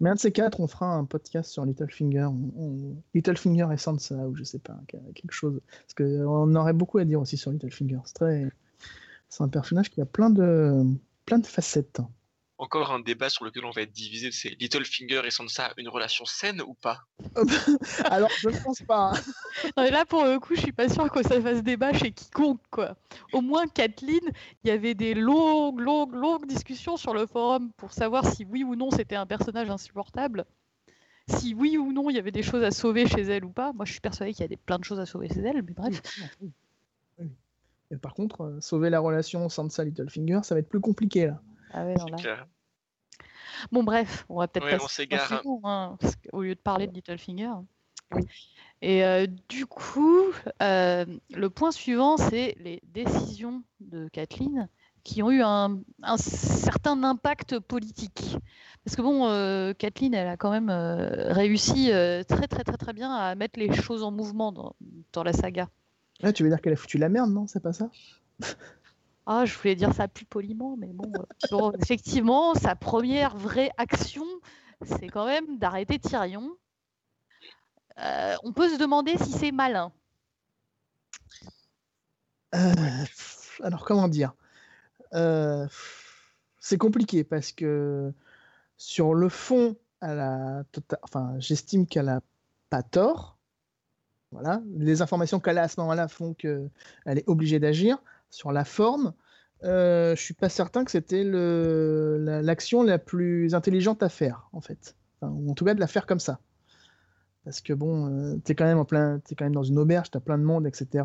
[SPEAKER 1] Mais un de ces quatre, on fera un podcast sur Littlefinger. On... Littlefinger et Sansa, ou je sais pas, quelque chose. Parce qu'on aurait beaucoup à dire aussi sur Littlefinger. C'est très... Un personnage qui a plein de, plein de facettes
[SPEAKER 2] encore un débat sur lequel on va être divisé, c'est Littlefinger et Sansa une relation saine ou pas? [laughs]
[SPEAKER 1] Alors, je ne pense pas. [laughs]
[SPEAKER 3] Là, pour le coup, je suis pas sûr que ça fasse débat chez quiconque, quoi. Au moins, Kathleen, il y avait des longues, longues, longues discussions sur le forum pour savoir si oui ou non c'était un personnage insupportable. Si oui ou non il y avait des choses à sauver chez elle ou pas. Moi, je suis persuadée qu'il y a des, plein de choses à sauver chez elle, mais bref.
[SPEAKER 1] Et par contre, euh, sauver la relation Sansa-Littlefinger, ça va être plus compliqué là.
[SPEAKER 3] Ah ouais, non, là. Bon, bref, on va peut-être
[SPEAKER 2] ouais, passer
[SPEAKER 3] hein, au lieu de parler de Littlefinger. Et euh, du coup, euh, le point suivant, c'est les décisions de Kathleen qui ont eu un, certain impact politique. Parce que bon, euh, Kathleen, elle a quand même réussi très très très très bien à mettre les choses en mouvement dans, dans la saga.
[SPEAKER 1] Ah, tu veux dire qu'elle a foutu la merde, non? C'est pas ça? [laughs]
[SPEAKER 3] ah, je voulais dire ça plus poliment, mais bon, euh, [laughs] effectivement, sa première vraie action, c'est quand même d'arrêter Tyrion. Euh, on peut se demander si c'est malin.
[SPEAKER 1] Euh, alors, comment dire? C'est compliqué parce que sur le fond, tota-, enfin, j'estime qu'elle a pas tort. Voilà, les informations qu'elle a à ce moment-là font qu'elle est obligée d'agir sur la forme, euh, je suis pas certain que c'était l'action la, plus intelligente à faire, en fait. ou en tout cas de la faire comme ça. Parce que bon, euh, tu es quand même en plein, es quand même dans une auberge, tu as plein de monde, etc.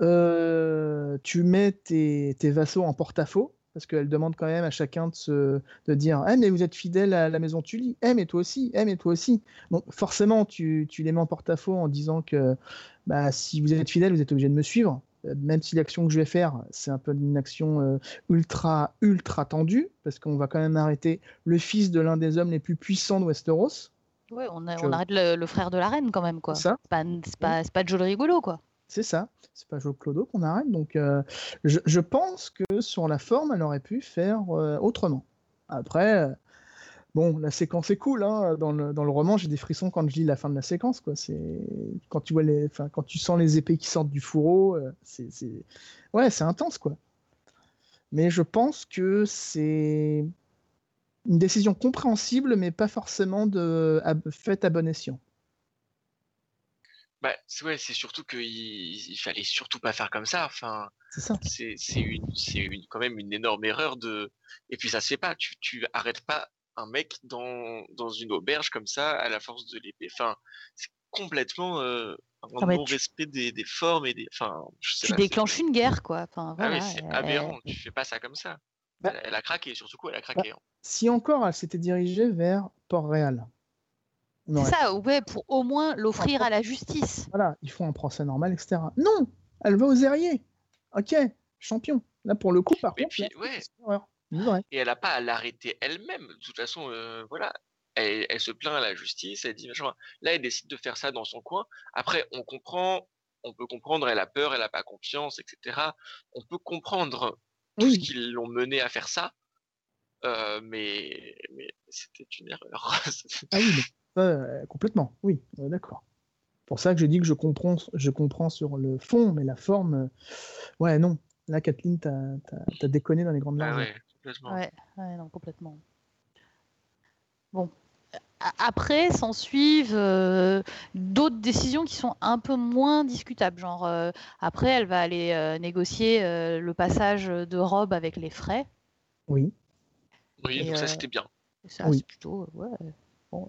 [SPEAKER 1] Euh, tu mets tes, vassaux en porte-à-faux, parce qu'elle demande quand même à chacun de, dire Eh, mais vous êtes fidèle à la maison Tully, eh, mais toi aussi, eh, mais toi aussi. Donc, forcément, tu, tu les mets en porte-à-faux en disant que bah, si vous êtes fidèle, vous êtes obligé de me suivre. Euh, même si l'action que je vais faire, c'est un peu une action euh, ultra, ultra tendue, parce qu'on va quand même arrêter le fils de l'un des hommes les plus puissants de Westeros.
[SPEAKER 3] Ouais, on, arrête le, frère de la reine quand même, quoi. C'est pas, pas, pas Joe rigolo, quoi.
[SPEAKER 1] C'est ça, c'est pas Joe Clodo qu'on arrête. Donc, euh, je, je, pense que sur la forme, elle aurait pu faire autrement. Après, Bon, la séquence est cool. Hein. Dans, le, dans, le, roman, j'ai des frissons quand je lis la fin de la séquence. Quoi. C'est quand tu vois les, enfin, quand tu sens les épées qui sortent du fourreau, euh, c'est, ouais, c'est intense, quoi. Mais je pense que c'est une décision compréhensible, mais pas forcément de, faite à bon escient.
[SPEAKER 2] Bah, ouais, c'est surtout qu'il il fallait surtout pas faire comme ça. Enfin, c'est C'est une, une, quand même une énorme erreur de. Et puis ça se fait pas. Tu, tu arrêtes pas un mec dans, dans une auberge comme ça à la force de l'épée. Enfin, c'est complètement euh, un ah non-respect des, des, formes et des. Enfin,
[SPEAKER 3] tu déclenches une guerre, quoi. Enfin,
[SPEAKER 2] ah oui, c'est aberrant. Tu fais pas ça comme ça. Bah elle, a craqué, surtout quoi, elle a bah, craqué. Hein.
[SPEAKER 1] Si encore elle s'était dirigée vers Port-Réal.
[SPEAKER 3] C'est ça, ouais, pour au moins l'offrir à la justice.
[SPEAKER 1] Voilà, ils font un procès normal, etc. Non, elle va aux Airiers. Ok, champion. Là, pour le coup, par contre,
[SPEAKER 2] ouais. Et elle n'a pas à l'arrêter elle-même. De toute façon, euh, voilà, elle, se plaint à la justice, elle dit Là, elle décide de faire ça dans son coin. Après, on comprend, on peut comprendre, elle a peur, elle n'a pas confiance, etc. On peut comprendre tout ce qui l'ont mené à faire ça. Euh, mais, mais c'était une erreur. [laughs]
[SPEAKER 1] ah oui, euh, complètement, oui, d'accord. Pour ça que je dis que je comprends, je comprends sur le fond, mais la forme, ouais, non. Là, Kathleen, t'as as, déconné dans les grandes ah.
[SPEAKER 3] Ouais, non, complètement. Bon. Après, s'en suivent euh, d'autres décisions qui sont un peu moins discutables. Genre, euh, après, elle va aller euh, négocier le passage de robe avec les frais.
[SPEAKER 1] Oui.
[SPEAKER 2] Oui, donc ça, c'était bien.
[SPEAKER 3] Ça, c'est plutôt. Ouais. Bon,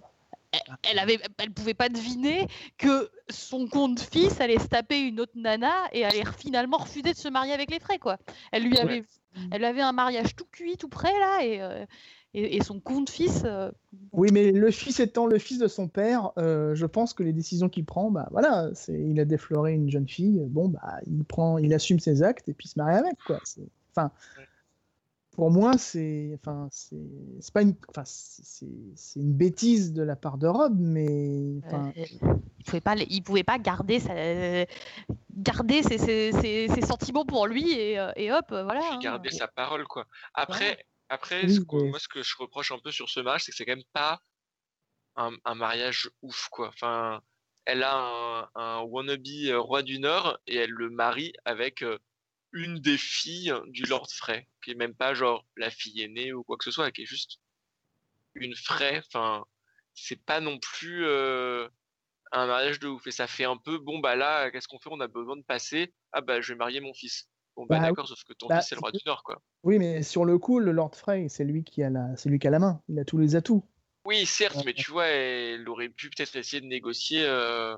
[SPEAKER 3] elle avait, elle pouvait pas deviner que son compte fils allait se taper une autre nana et allait finalement refuser de se marier avec les frais quoi. Elle lui avait, elle avait un mariage tout cuit, tout prêt là et, euh, et, son compte fils. Euh,
[SPEAKER 1] oui, mais le fils étant le fils de son père, euh, je pense que les décisions qu'il prend, bah voilà, c'est, il a défloré une jeune fille, bon bah il prend, il assume ses actes et puis se marie avec quoi. Enfin, pour moi, c'est, enfin, c'est, pas une, enfin, c'est, une bêtise de la part de Rob, mais, enfin,
[SPEAKER 3] il pouvait pas, il pouvait pas garder sa, garder ses, ses, ses, sentiments pour lui et, et hop, voilà.
[SPEAKER 2] Hein. Garder sa parole, quoi. Après, après, ce que, moi, ce que je reproche un peu sur ce match, c'est que c'est quand même pas un, un, mariage ouf, quoi. Enfin, elle a un, un wannabe euh, roi du Nord et elle le marie avec euh, une des filles du Lord Frey, qui est même pas genre la fille aînée ou quoi que ce soit, qui est juste une Frey. Enfin, c'est pas non plus euh, un mariage de ouf. Et ça fait un peu, bon bah là, qu'est-ce qu'on fait? On a besoin de passer. Ah bah je vais marier mon fils. Bon bah, bah d'accord, sauf que ton bah, fils c'est le roi du Nord, quoi.
[SPEAKER 1] Oui, mais sur le coup, le Lord Frey, c'est lui qui a la, c'est lui qui a la main. Il a tous les atouts.
[SPEAKER 2] Oui, certes, mais tu vois, elle aurait pu peut-être essayer de négocier. Euh...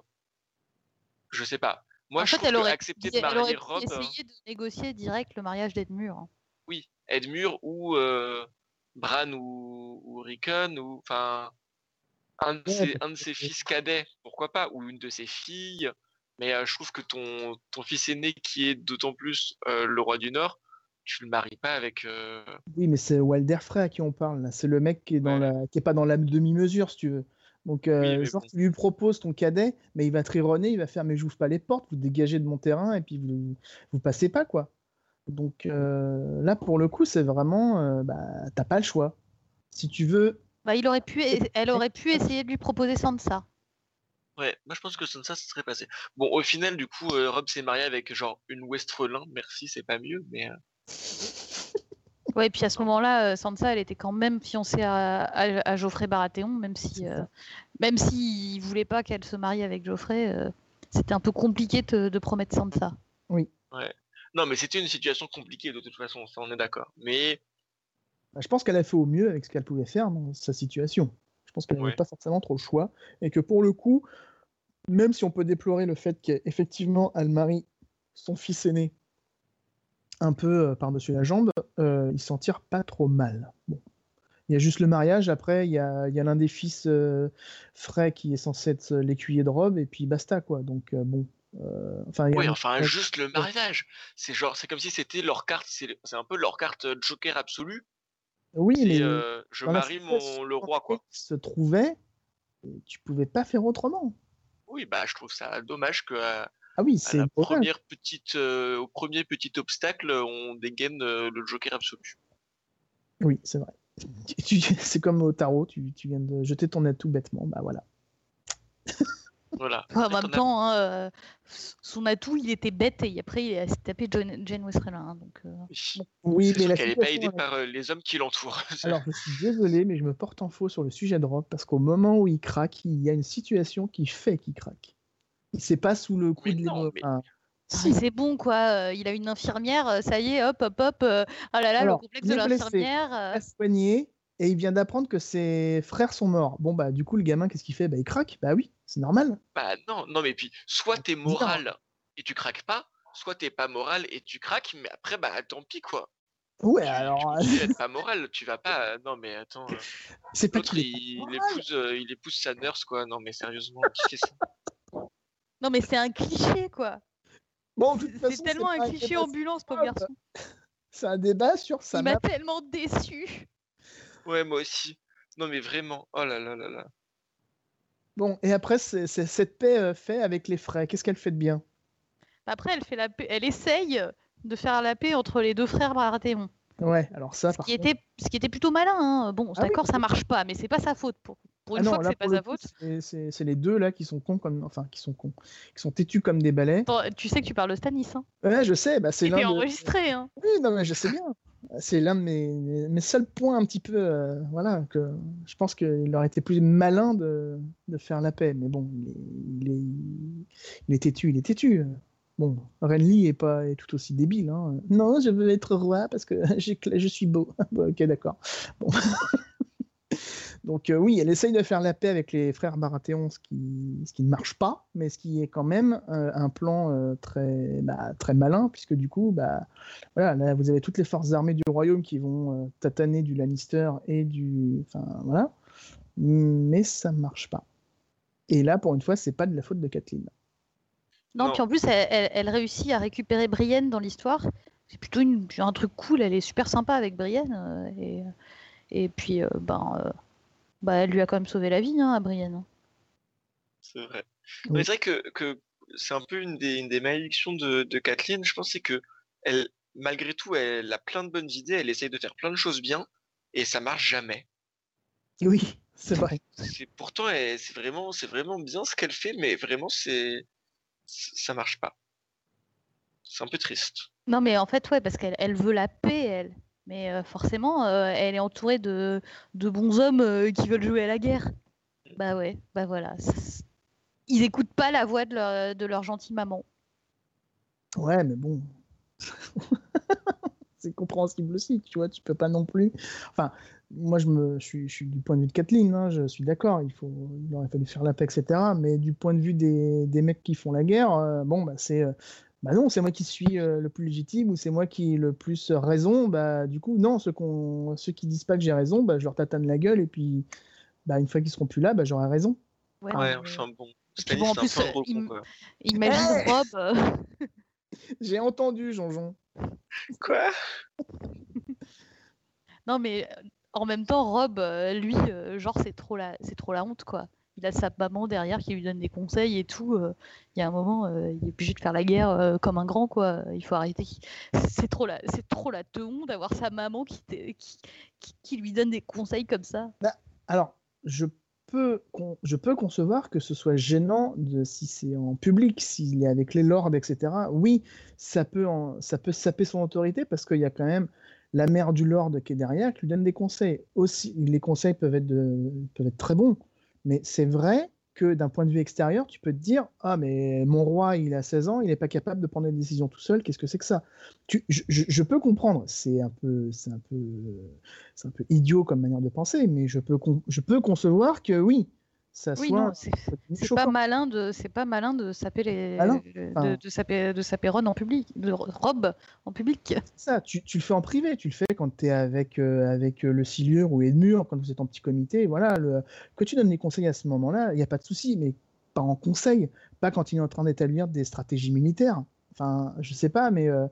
[SPEAKER 2] Je sais pas. Moi, je fait, elle aurait, accepté de marier
[SPEAKER 3] elle aurait essayer de négocier direct le mariage d'Edmure. Hein.
[SPEAKER 2] Oui, Edmure ou euh, Bran ou, ou Rickon ou enfin un, de ses, un de ses fils cadets, pourquoi pas, ou une de ses filles. Mais euh, je trouve que ton, ton fils aîné, qui est d'autant plus euh, le roi du Nord, tu le maries pas avec. Euh,
[SPEAKER 1] oui, mais c'est Walder Frey à qui on parle. C'est le mec qui est, dans la... qui est pas dans la demi-mesure, si tu veux. Donc, euh, genre, tu lui proposes ton cadet, mais il va trironner, il va faire Mais j'ouvre pas les portes, vous dégagez de mon terrain et puis vous, vous passez pas, quoi. Donc euh, là, pour le coup, c'est vraiment. bah, t'as pas le choix. Si tu veux.
[SPEAKER 3] Bah, il aurait pu, elle aurait pu essayer de lui proposer Sansa.
[SPEAKER 2] Ouais, moi je pense que Sansa se serait passé. Bon, au final, du coup, Rob s'est marié avec genre une Westrelin. Merci, c'est pas mieux, mais.
[SPEAKER 3] Ouais, et puis à ce moment-là, euh, Sansa, elle était quand même fiancée à, Geoffrey Baratheon, même si, euh, même s'il voulait pas qu'elle se marie avec Geoffrey, euh, c'était un peu compliqué de, promettre Sansa.
[SPEAKER 1] Oui.
[SPEAKER 2] Ouais. Non, mais c'était une situation compliquée de toute façon, ça on est d'accord. Mais
[SPEAKER 1] bah, je pense qu'elle a fait au mieux avec ce qu'elle pouvait faire dans sa situation. Je pense qu'elle n'avait pas forcément trop le choix et que pour le coup, même si on peut déplorer le fait qu'effectivement elle marie son fils aîné un peu euh, par-dessus la jambe, euh, il s'en tire pas trop mal. Bon. Il y a juste le mariage, après il y a, l'un des fils euh, frais qui est censé être l'écuyer de robe, et puis basta quoi. Donc bon.
[SPEAKER 2] enfin, oui, enfin juste le mariage. C'est genre, c'est comme si c'était leur carte, c'est un peu leur carte Joker absolue.
[SPEAKER 1] Oui, mais
[SPEAKER 2] je marie mon le roi quoi.
[SPEAKER 1] Se trouvait, tu pouvais pas faire autrement.
[SPEAKER 2] Oui, bah je trouve ça dommage que
[SPEAKER 1] ah oui, c'est
[SPEAKER 2] la première petite, euh, au premier petit obstacle, on dégaine euh, le Joker absolu.
[SPEAKER 1] Oui, c'est vrai. [laughs] c'est comme au tarot, tu, viens de jeter ton atout bêtement, bah voilà.
[SPEAKER 2] voilà.
[SPEAKER 3] en même temps, hein, euh, son atout, il était bête et après il s'est tapé Jane Westrella. Hein, donc,
[SPEAKER 2] Oui, mais qu'elle n'est pas aidée par les hommes qui l'entourent. [laughs]
[SPEAKER 1] Alors, je suis désolé, mais je me porte en faux sur le sujet de Rob parce qu'au moment où il craque, il y a une situation qui fait qu'il craque. C'est pas sous le coup de
[SPEAKER 3] ah, c'est bon quoi, euh, il a une infirmière, euh, ça y est, hop, hop, hop. Oh là là, le complexe de l'infirmière.
[SPEAKER 1] a soigné et il vient d'apprendre que ses frères sont morts. Bon bah du coup le gamin qu'est-ce qu'il fait? Bah il craque. Bah oui, c'est normal.
[SPEAKER 2] Bah non, non mais puis soit t'es moral et tu craques pas, soit t'es pas moral et tu craques, mais après bah tant pis quoi.
[SPEAKER 1] Ouais, alors.
[SPEAKER 2] Tu, pas moral, tu vas pas. Non, mais attends. [laughs] C'est pas qu'il il, épouse, il épouse sa nurse, quoi. Non, mais sérieusement, qui fait ça?
[SPEAKER 3] Non, mais c'est un cliché, quoi.
[SPEAKER 1] Bon,
[SPEAKER 3] c'est tellement un cliché ambulance, pauvre garçon.
[SPEAKER 1] C'est un débat sur ça.
[SPEAKER 3] Il m'a tellement déçu.
[SPEAKER 2] Ouais, moi aussi. Non, mais vraiment. Oh là là là là.
[SPEAKER 1] Bon, et après, c'est cette paix euh, fait avec les frais. Qu'est-ce qu'elle fait de bien?
[SPEAKER 3] Après, elle fait la paix. Elle essaye de faire la paix entre les deux frères Baratheon.
[SPEAKER 1] Ouais, alors ça.
[SPEAKER 3] Ce, qui, était, ce qui était plutôt malin. Hein. Bon, ah d'accord, ça marche pas, mais c'est pas sa faute. Pour, pour ah une fois que c'est pas sa faute.
[SPEAKER 1] C'est les deux là qui sont cons comme, enfin, qui sont cons, qui sont têtus comme des balais.
[SPEAKER 3] tu sais que tu parles de Stanis. Hein
[SPEAKER 1] ouais, je sais. Bah, c'est
[SPEAKER 3] enregistré. Hein.
[SPEAKER 1] Oui, non, mais je sais bien. C'est l'un de mes, mes, seuls points un petit peu, euh, voilà, que je pense qu'il aurait été plus malin de, de, faire la paix. Mais bon, il est, il est, têtu, il est têtu. Bon, Renly est pas est tout aussi débile. Hein. Non, je veux être roi parce que [laughs] je suis beau. [laughs] ok, d'accord. Bon. [laughs] Donc euh, oui, elle essaye de faire la paix avec les frères Baratheon, ce qui, ce qui ne marche pas, mais ce qui est quand même euh, un plan euh, très, bah, très malin, puisque du coup, bah, voilà, là, vous avez toutes les forces armées du royaume qui vont tataner du Lannister et du... Enfin, voilà. Mais ça ne marche pas. Et là, pour une fois, c'est pas de la faute de Kathleen.
[SPEAKER 3] Non, puis en plus, elle, réussit à récupérer Brienne dans l'histoire, c'est plutôt un truc cool. Elle est super sympa avec Brienne. et, et puis, ben, bah, elle lui a quand même sauvé la vie hein, à Brienne.
[SPEAKER 2] C'est vrai. C'est vrai que, que c'est un peu une des, une des malédictions de, de Kathleen. Je pense que elle, malgré tout, elle a plein de bonnes idées. Elle essaye de faire plein de choses bien et ça marche jamais.
[SPEAKER 1] Oui, c'est vrai.
[SPEAKER 2] Pourtant, c'est vraiment, c'est vraiment bien ce qu'elle fait, mais vraiment, c'est, ça marche pas. C'est un peu triste.
[SPEAKER 3] Non, mais en fait, ouais, parce qu'elle elle veut la paix, elle. Mais euh, forcément, euh, elle est entourée de, de bons hommes euh, qui veulent jouer à la guerre. Bah ouais, bah voilà. Ils écoutent pas la voix de leur, de leur gentille maman.
[SPEAKER 1] Ouais, mais bon. [laughs] c'est compréhensible aussi, tu vois, tu peux pas non plus. Enfin, moi, je, me, je, suis, du point de vue de Kathleen, hein, je suis d'accord, il, faut, il aurait fallu faire la paix, etc. Mais du point de vue des, des mecs qui font la guerre, bon, bah, c'est bah non, c'est moi qui suis euh, le plus légitime ou c'est moi qui ai le plus raison. Bah du coup, non, ceux, ceux qui disent pas que j'ai raison, bah, je leur tatane la gueule et puis bah, une fois qu'ils seront plus là, bah, j'aurai raison.
[SPEAKER 2] Ouais, enfin bon.
[SPEAKER 3] en plus, euh, imagine Rob. Euh.
[SPEAKER 1] j'ai entendu, Jean-Jean.
[SPEAKER 2] Quoi?
[SPEAKER 3] Non, mais en même temps, Rob, lui, genre, c'est trop, la... trop la honte, quoi il a sa maman derrière qui lui donne des conseils et tout. Euh, il y a un moment, euh, il est obligé de faire la guerre euh, comme un grand, quoi. Il faut arrêter. C'est trop la, c'est teon d'avoir sa maman qui, qui, qui, lui donne des conseils comme ça.
[SPEAKER 1] Bah, alors, je peux, je peux concevoir que ce soit gênant si c'est en public, s'il est avec les lords, etc. Oui, ça peut, ça peut saper son autorité parce qu'il y a quand même la mère du lord qui est derrière qui lui donne des conseils. Aussi, les conseils peuvent être, peuvent être très bons. Mais c'est vrai que d'un point de vue extérieur, tu peux te dire Ah, mais mon roi, il a 16 ans, il n'est pas capable de prendre des décisions tout seul, qu'est-ce que c'est que ça? Je, peux comprendre, c'est un, peu, c'est, un peu, c'est un peu idiot comme manière de penser, mais je peux, je peux concevoir que oui,
[SPEAKER 3] oui, non, c'est pas malin de c'est pas malin de saper les de, de, saper de saper Ron en public, de robe en public.
[SPEAKER 1] Ça, tu, tu, le fais en privé, tu le fais quand tu es avec euh, avec euh, le Silure ou Edmure, quand vous êtes en petit comité, voilà, le, que tu donnes des conseils à ce moment-là, il n'y a pas de souci, mais pas en conseil, pas quand il est en train d'établir des stratégies militaires. Enfin, je sais pas, mais euh,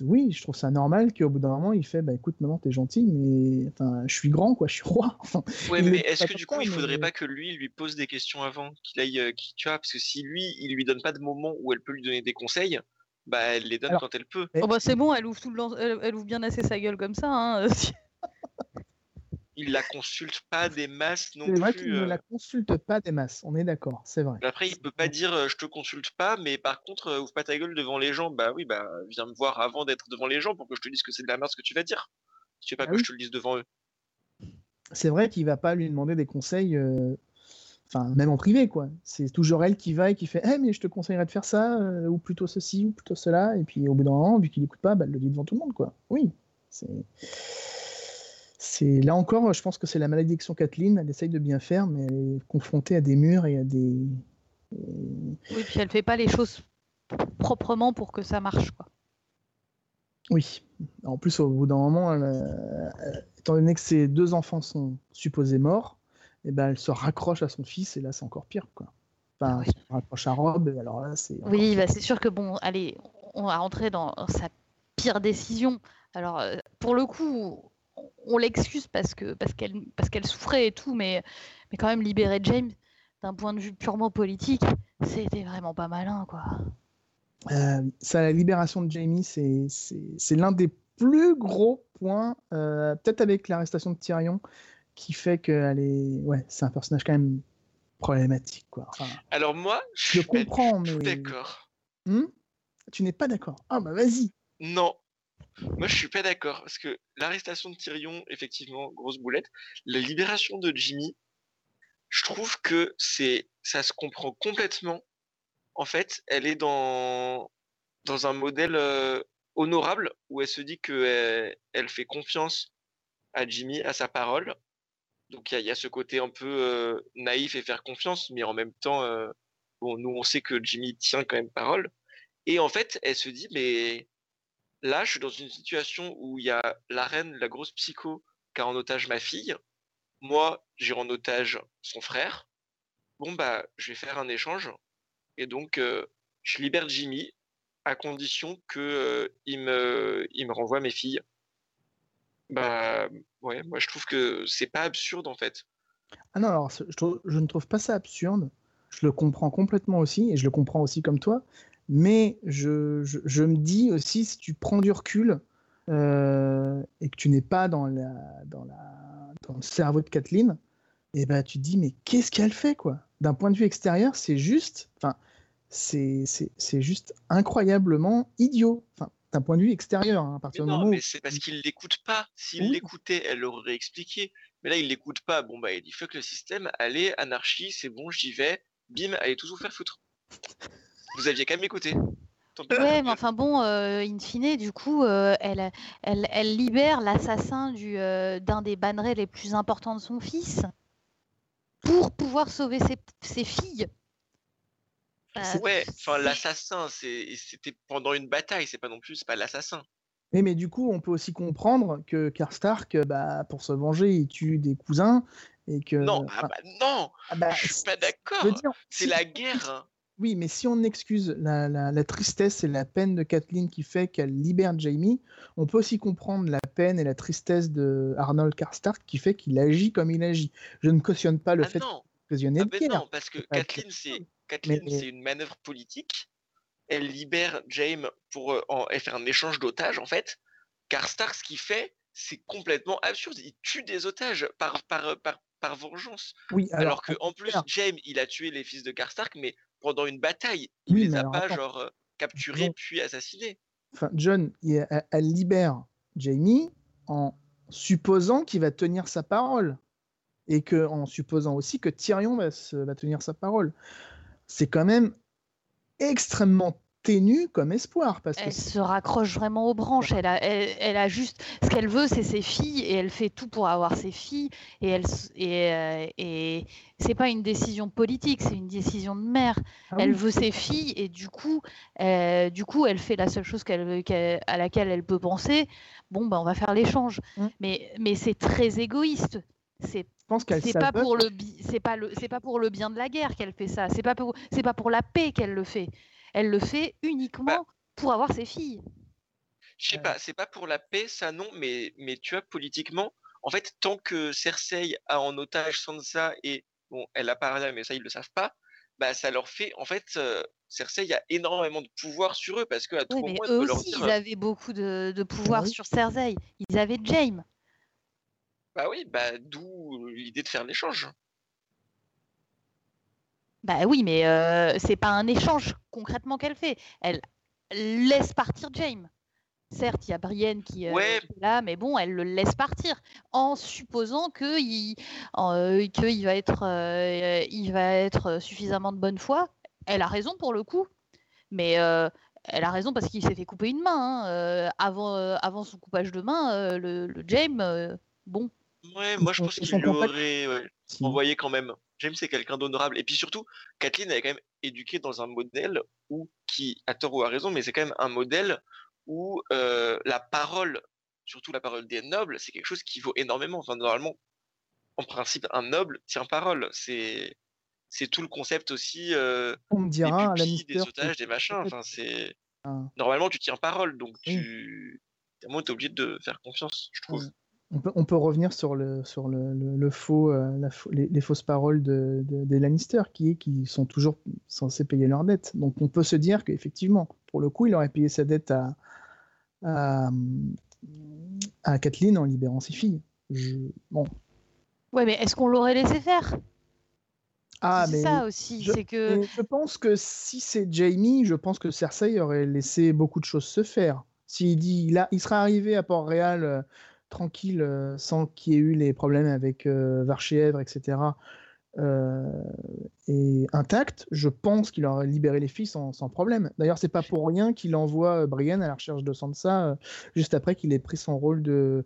[SPEAKER 1] oui, je trouve ça normal qu'au bout d'un moment, il fait bah écoute, maman, t'es gentil, mais enfin, je suis grand, quoi, je suis roi. [laughs]
[SPEAKER 2] Oui, mais est-ce que du coup, il faudrait pas que lui lui pose des questions avant, qu'il aille, euh, tu vois, parce que si lui, il lui donne pas de moment où elle peut lui donner des conseils, bah elle les donne quand elle peut.
[SPEAKER 3] Oh bah c'est bon, elle ouvre tout le, elle, ouvre bien assez sa gueule comme ça. Hein. [laughs]
[SPEAKER 2] il la consulte pas des masses non plus.
[SPEAKER 1] C'est vrai qu'il ne la euh. consulte pas des masses, on est d'accord, c'est vrai.
[SPEAKER 2] Après, il peut pas dire euh, je te consulte pas, mais par contre, euh, ouvre pas ta gueule devant les gens. Bah oui, bah viens me voir avant d'être devant les gens pour que je te dise que c'est de la merde ce que tu vas dire. Si tu veux pas ah que je te le dise devant eux.
[SPEAKER 1] C'est vrai qu'il va pas lui demander des conseils, enfin même en privé quoi. C'est toujours elle qui va et qui fait Eh mais je te conseillerais de faire ça, ou plutôt ceci, ou plutôt cela. Et puis au bout d'un moment, vu qu'il écoute pas, bah, elle le dit devant tout le monde quoi. Oui, c'est c'est là encore, je pense que c'est la malédiction Kathleen. Elle essaye de bien faire, mais elle est confrontée à des murs et à des.
[SPEAKER 3] Oui, puis elle fait pas les choses proprement pour que ça marche, quoi.
[SPEAKER 1] Oui. En plus, au bout d'un moment, étant donné que ses deux enfants sont supposés morts, et eh ben, elle se raccroche à son fils, et là, c'est encore pire, quoi. Enfin, elle se raccroche à Rob, et alors là, c'est.
[SPEAKER 3] Oui, bah, c'est sûr que bon, allez, on va rentrer dans sa pire décision. Alors, euh, pour le coup, on l'excuse parce que parce qu'elle parce qu'elle souffrait et tout, mais mais quand même libérer James d'un point de vue purement politique, c'était vraiment pas malin quoi.
[SPEAKER 1] Euh, ça, la libération de Jamie, c'est l'un des plus gros points, euh, peut-être avec l'arrestation de Tyrion, qui fait qu'elle est, ouais, c'est un personnage quand même problématique quoi.
[SPEAKER 2] Alors moi, je, comprends, mais d'accord.
[SPEAKER 1] Hmm? Tu n'es pas d'accord? Ah bah vas-y.
[SPEAKER 2] Non, moi, je suis pas d'accord parce que l'arrestation de Tyrion, effectivement, grosse boulette. La libération de Jimmy, je trouve que c'est, ça se comprend complètement. En fait, elle est dans dans un modèle euh, honorable où elle se dit que elle, fait confiance à Jimmy, à sa parole. Donc il y, a, ce côté un peu euh, naïf et faire confiance, mais en même temps, euh, bon, nous on sait que Jimmy tient quand même parole. Et en fait, elle se dit, mais Là, je suis dans une situation où il y a la reine, la grosse psycho, qui a en otage ma fille. Moi, j'ai en otage son frère. Bon, bah, je vais faire un échange. Et donc, euh, je libère Jimmy. à condition que il me, il me renvoie mes filles. Bah ouais, moi je trouve que c'est pas absurde en fait.
[SPEAKER 1] Ah non, alors je, ne trouve pas ça absurde. Je le comprends complètement aussi, et je le comprends aussi comme toi. Mais je, je, me dis aussi, si tu prends du recul euh, et que tu n'es pas dans, la, dans, la, dans le cerveau de Kathleen, et eh ben tu te dis, mais qu'est-ce qu'elle fait quoi? D'un point de vue extérieur, c'est juste, enfin, c'est juste incroyablement idiot. Enfin, d'un point de vue extérieur. Hein, à partir
[SPEAKER 2] mais
[SPEAKER 1] non, mais
[SPEAKER 2] c'est parce qu'il l'écoute pas. S'il l'écoutait, elle l'aurait expliqué. Mais là, il l'écoute pas. Bon, bah, il dit fuck le système, allez, anarchie, c'est bon, j'y vais. Bim, allez tous vous faire foutre. Vous aviez qu'à m'écouter.
[SPEAKER 3] Ouais, mais enfin bon, euh, in fine, du coup, euh, elle, elle, elle, libère l'assassin du euh, d'un des bannerets les plus importants de son fils pour pouvoir sauver ses, ses filles.
[SPEAKER 2] Ouais, enfin l'assassin, c'était pendant une bataille, c'est pas non plus, c'est pas l'assassin.
[SPEAKER 1] Mais, mais du coup, on peut aussi comprendre que Karstark, bah, pour se venger, il tue des cousins et que.
[SPEAKER 2] Non, ah bah non, ah bah, je suis pas d'accord. C'est la guerre.
[SPEAKER 1] Oui, mais si on excuse la, la, tristesse et la peine de Kathleen qui fait qu'elle libère Jamie, on peut aussi comprendre la peine et la tristesse de Arnold Karstark qui fait qu'il agit comme il agit. Je ne cautionne pas le ah fait
[SPEAKER 2] de cautionner ah non, parce que Kathleen, c'est une manœuvre politique. Elle libère James pour euh, en, faire un échange d'otages, en fait. Car Stark, ce qu'il fait, c'est complètement absurde. Il tue des otages par, par, par, vengeance. Oui, alors, que en plus, James, il a tué les fils de Karstark, mais pendant une bataille, il les a pas genre euh, capturés puis assassinés.
[SPEAKER 1] Enfin, John, elle libère Jamie en supposant qu'il va tenir sa parole et que en supposant aussi que Tyrion va, va tenir sa parole c'est quand même extrêmement ténu comme espoir. Parce
[SPEAKER 3] elle se raccroche vraiment aux branches. Elle a, elle, a juste ce qu'elle veut, c'est ses filles et elle fait tout pour avoir ses filles. Et elle et, euh, et c'est pas une décision politique, c'est une décision de mère. Ah elle veut ses filles et du coup, euh, du coup, elle fait la seule chose qu'elle, à laquelle elle peut penser. Bon, ben, on va faire l'échange. Mmh. Mais, mais c'est très égoïste. C'est c'est pas pour le c'est pas le c'est pas pour le bien de la guerre qu'elle fait ça. C'est pas pour c'est pas pour la paix qu'elle le fait. Elle le fait uniquement bah pour avoir ses filles.
[SPEAKER 2] Je sais pas, c'est pas pour la paix ça non, mais mais tu vois politiquement, en fait tant que Cersei a en otage Sansa et bon elle a parlé mais ça ils le savent pas, bah ça leur fait en fait euh, Cersei a énormément de pouvoir sur eux parce que à tout moment
[SPEAKER 3] eux aussi ils avaient beaucoup de, de pouvoir sur Cersei. Ils avaient Jaime.
[SPEAKER 2] Bah oui, bah d'où l'idée de faire l'échange.
[SPEAKER 3] Bah oui, mais euh, c'est pas un échange concrètement qu'elle fait. Elle laisse partir James. Certes, il y a Brienne qui, euh, est là, mais bon, elle le laisse partir en supposant qu'il euh, va, être, euh, il va être suffisamment de bonne foi. Elle a raison pour le coup, mais elle a raison parce qu'il s'est fait couper une main. Hein. avant, avant son coupage de main, le, le James, bon,
[SPEAKER 2] Ouais, moi je pense qu'il l'aurait envoyé quand même. James c'est quelqu'un d'honorable. Et puis surtout, Kathleen est quand même éduquée dans un modèle où, qui, a tort ou a raison, mais c'est quand même un modèle où euh, la parole, surtout la parole des nobles, c'est quelque chose qui vaut énormément. Enfin, normalement, en principe, un noble tient parole. C'est c'est tout le concept aussi euh,
[SPEAKER 1] On dira,
[SPEAKER 2] des pupilles, des otages, des machins. Enfin, c'est ah. normalement tu tiens parole, donc tu es obligé de faire confiance, je trouve.
[SPEAKER 1] On peut, revenir sur le, sur le, faux, euh, les, fausses paroles de, des Lannister, qui, qui sont toujours censés payer leur dette. Donc on peut se dire qu'effectivement, pour le coup, il aurait payé sa dette à, à, Kathleen en libérant ses filles. bon.
[SPEAKER 3] Ouais, mais est-ce qu'on l'aurait laissé faire?
[SPEAKER 1] Ah,
[SPEAKER 3] c'est ça aussi, c'est que.
[SPEAKER 1] Je pense que si c'est Jamie, je pense que Cersei aurait laissé beaucoup de choses se faire. S'il dit, il, il serait arrivé à Port-Réal euh, tranquille, euh, sans qu'il y ait eu les problèmes avec euh, Varchièvre, etc., euh, et intact, je pense qu'il aurait libéré les filles sans, problème. D'ailleurs, c'est pas pour rien qu'il envoie Brienne à la recherche de Sansa juste après qu'il ait pris son rôle de,